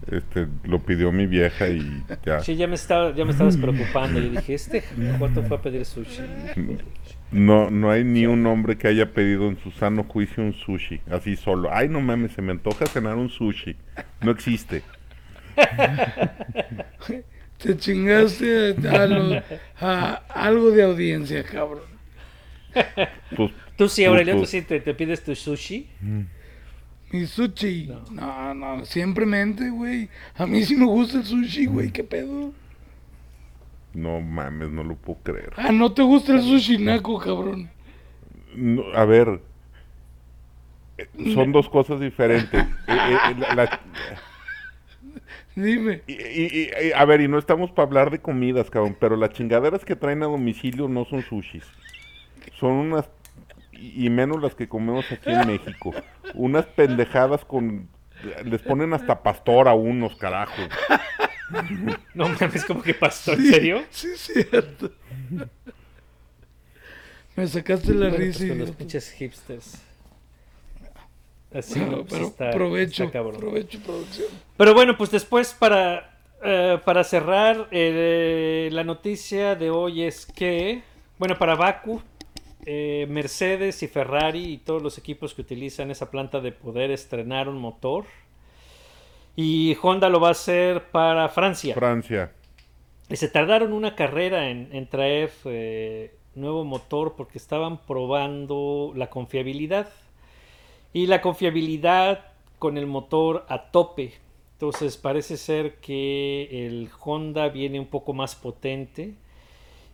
Speaker 5: Este, lo pidió mi vieja y ya.
Speaker 3: Sí, ya me, estaba, ya me estabas preocupando. Yo dije, ¿este cuánto fue a pedir sushi?
Speaker 5: No, no hay ni un hombre que haya pedido en su sano juicio un sushi, así solo. Ay, no mames, se me antoja cenar un sushi. No existe.
Speaker 4: Te chingaste a, lo- a algo de audiencia, cabrón.
Speaker 5: Pues,
Speaker 3: Tú sí, Aurelio, tú
Speaker 5: pues,
Speaker 3: sí te, te pides tu sushi.
Speaker 4: Mi sushi. No, no, siempre mente, güey. A mí sí me gusta el sushi, güey. ¿Qué pedo?
Speaker 5: No mames, no lo puedo creer.
Speaker 4: Ah, ¿no te gusta el sushi naco, cabrón?
Speaker 5: No, a ver, Son dos cosas diferentes. Eh, eh, la- la-
Speaker 4: Dime.
Speaker 5: y- y- y- a ver, y no estamos para hablar de comidas, cabrón, pero las chingaderas que traen a domicilio no son sushis. Son unas, y menos las que comemos aquí en México, unas pendejadas con... Les ponen hasta pastor a unos, carajo.
Speaker 3: No mames, como que pasó, ¿en
Speaker 4: Sí,
Speaker 3: serio?
Speaker 4: Sí, es cierto. Me sacaste la
Speaker 3: pues,
Speaker 4: risa.
Speaker 3: con los pinches hipsters. Así,
Speaker 4: Bueno,
Speaker 3: no, pues
Speaker 4: pero
Speaker 3: está-
Speaker 4: provecho,
Speaker 3: está cabrón.
Speaker 4: provecho, producción.
Speaker 3: Pero bueno, pues después para, eh, para cerrar, eh, la noticia de hoy es que, bueno, para Baku, eh, Mercedes y Ferrari y todos los equipos que utilizan esa planta de poder estrenaron motor. Y Honda lo va a hacer para Francia.
Speaker 5: Francia.
Speaker 3: Y se tardaron una carrera en, en traer eh, nuevo motor porque estaban probando la confiabilidad. Y la confiabilidad con el motor a tope. Entonces parece ser que el Honda viene un poco más potente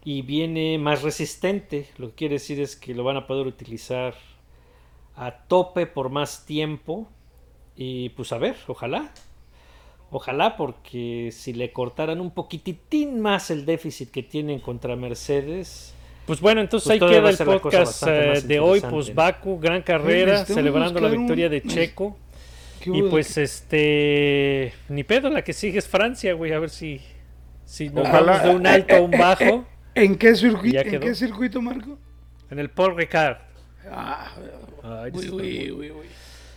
Speaker 3: y viene más resistente. Lo que quiere decir es que lo van a poder utilizar a tope por más tiempo. Y pues a ver, ojalá. Ojalá porque si le cortaran un poquititín más el déficit que tienen contra Mercedes. Pues bueno, entonces
Speaker 1: Pues
Speaker 3: ahí queda el podcast eh, de hoy, pues. Baku, gran carrera, celebrando la
Speaker 4: un-
Speaker 3: victoria de Checo.
Speaker 4: ¿Qué
Speaker 3: Y pues este, ni pedo, la que sigue es Francia, güey, a ver si, si nos
Speaker 5: Ojalá-
Speaker 3: vamos de un alto a un bajo
Speaker 4: ¿En qué circuito, ¿en qué circuito, Marco?
Speaker 3: en el Paul Ricard.
Speaker 4: Ah,
Speaker 3: Ay,
Speaker 4: uy, uy, uy, uy.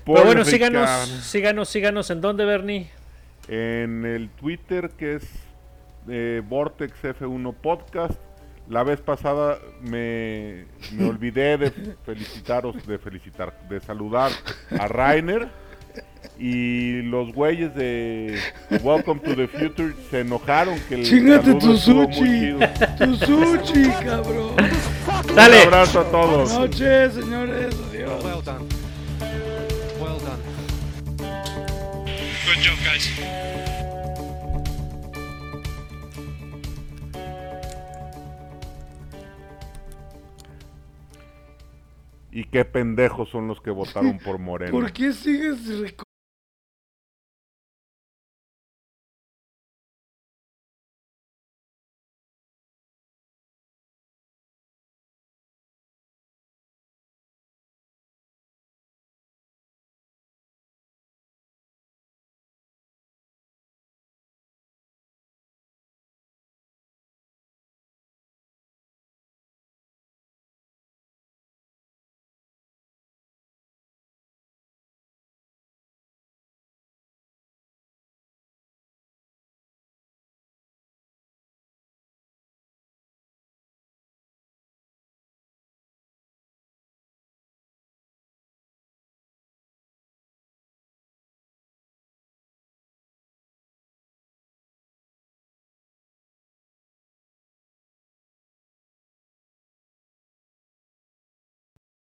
Speaker 3: Pero bueno, síganos, síganos, síganos. ¿En dónde, Bernie?
Speaker 5: En el Twitter que es eh, Vortex F1 Podcast. La vez pasada me, me olvidé de felicitaros, de felicitar, de saludar a Rainer. Y los güeyes de Welcome to the Future se enojaron que el
Speaker 4: Chingate tu sushi. Tu sushi, cabrón.
Speaker 3: Dale.
Speaker 5: Un abrazo a todos.
Speaker 4: Buenas noches, señores. Adiós.
Speaker 2: Well done. Well done.
Speaker 6: Good job, guys.
Speaker 5: Y qué pendejos son los que votaron por Moreno.
Speaker 4: ¿Por qué sigues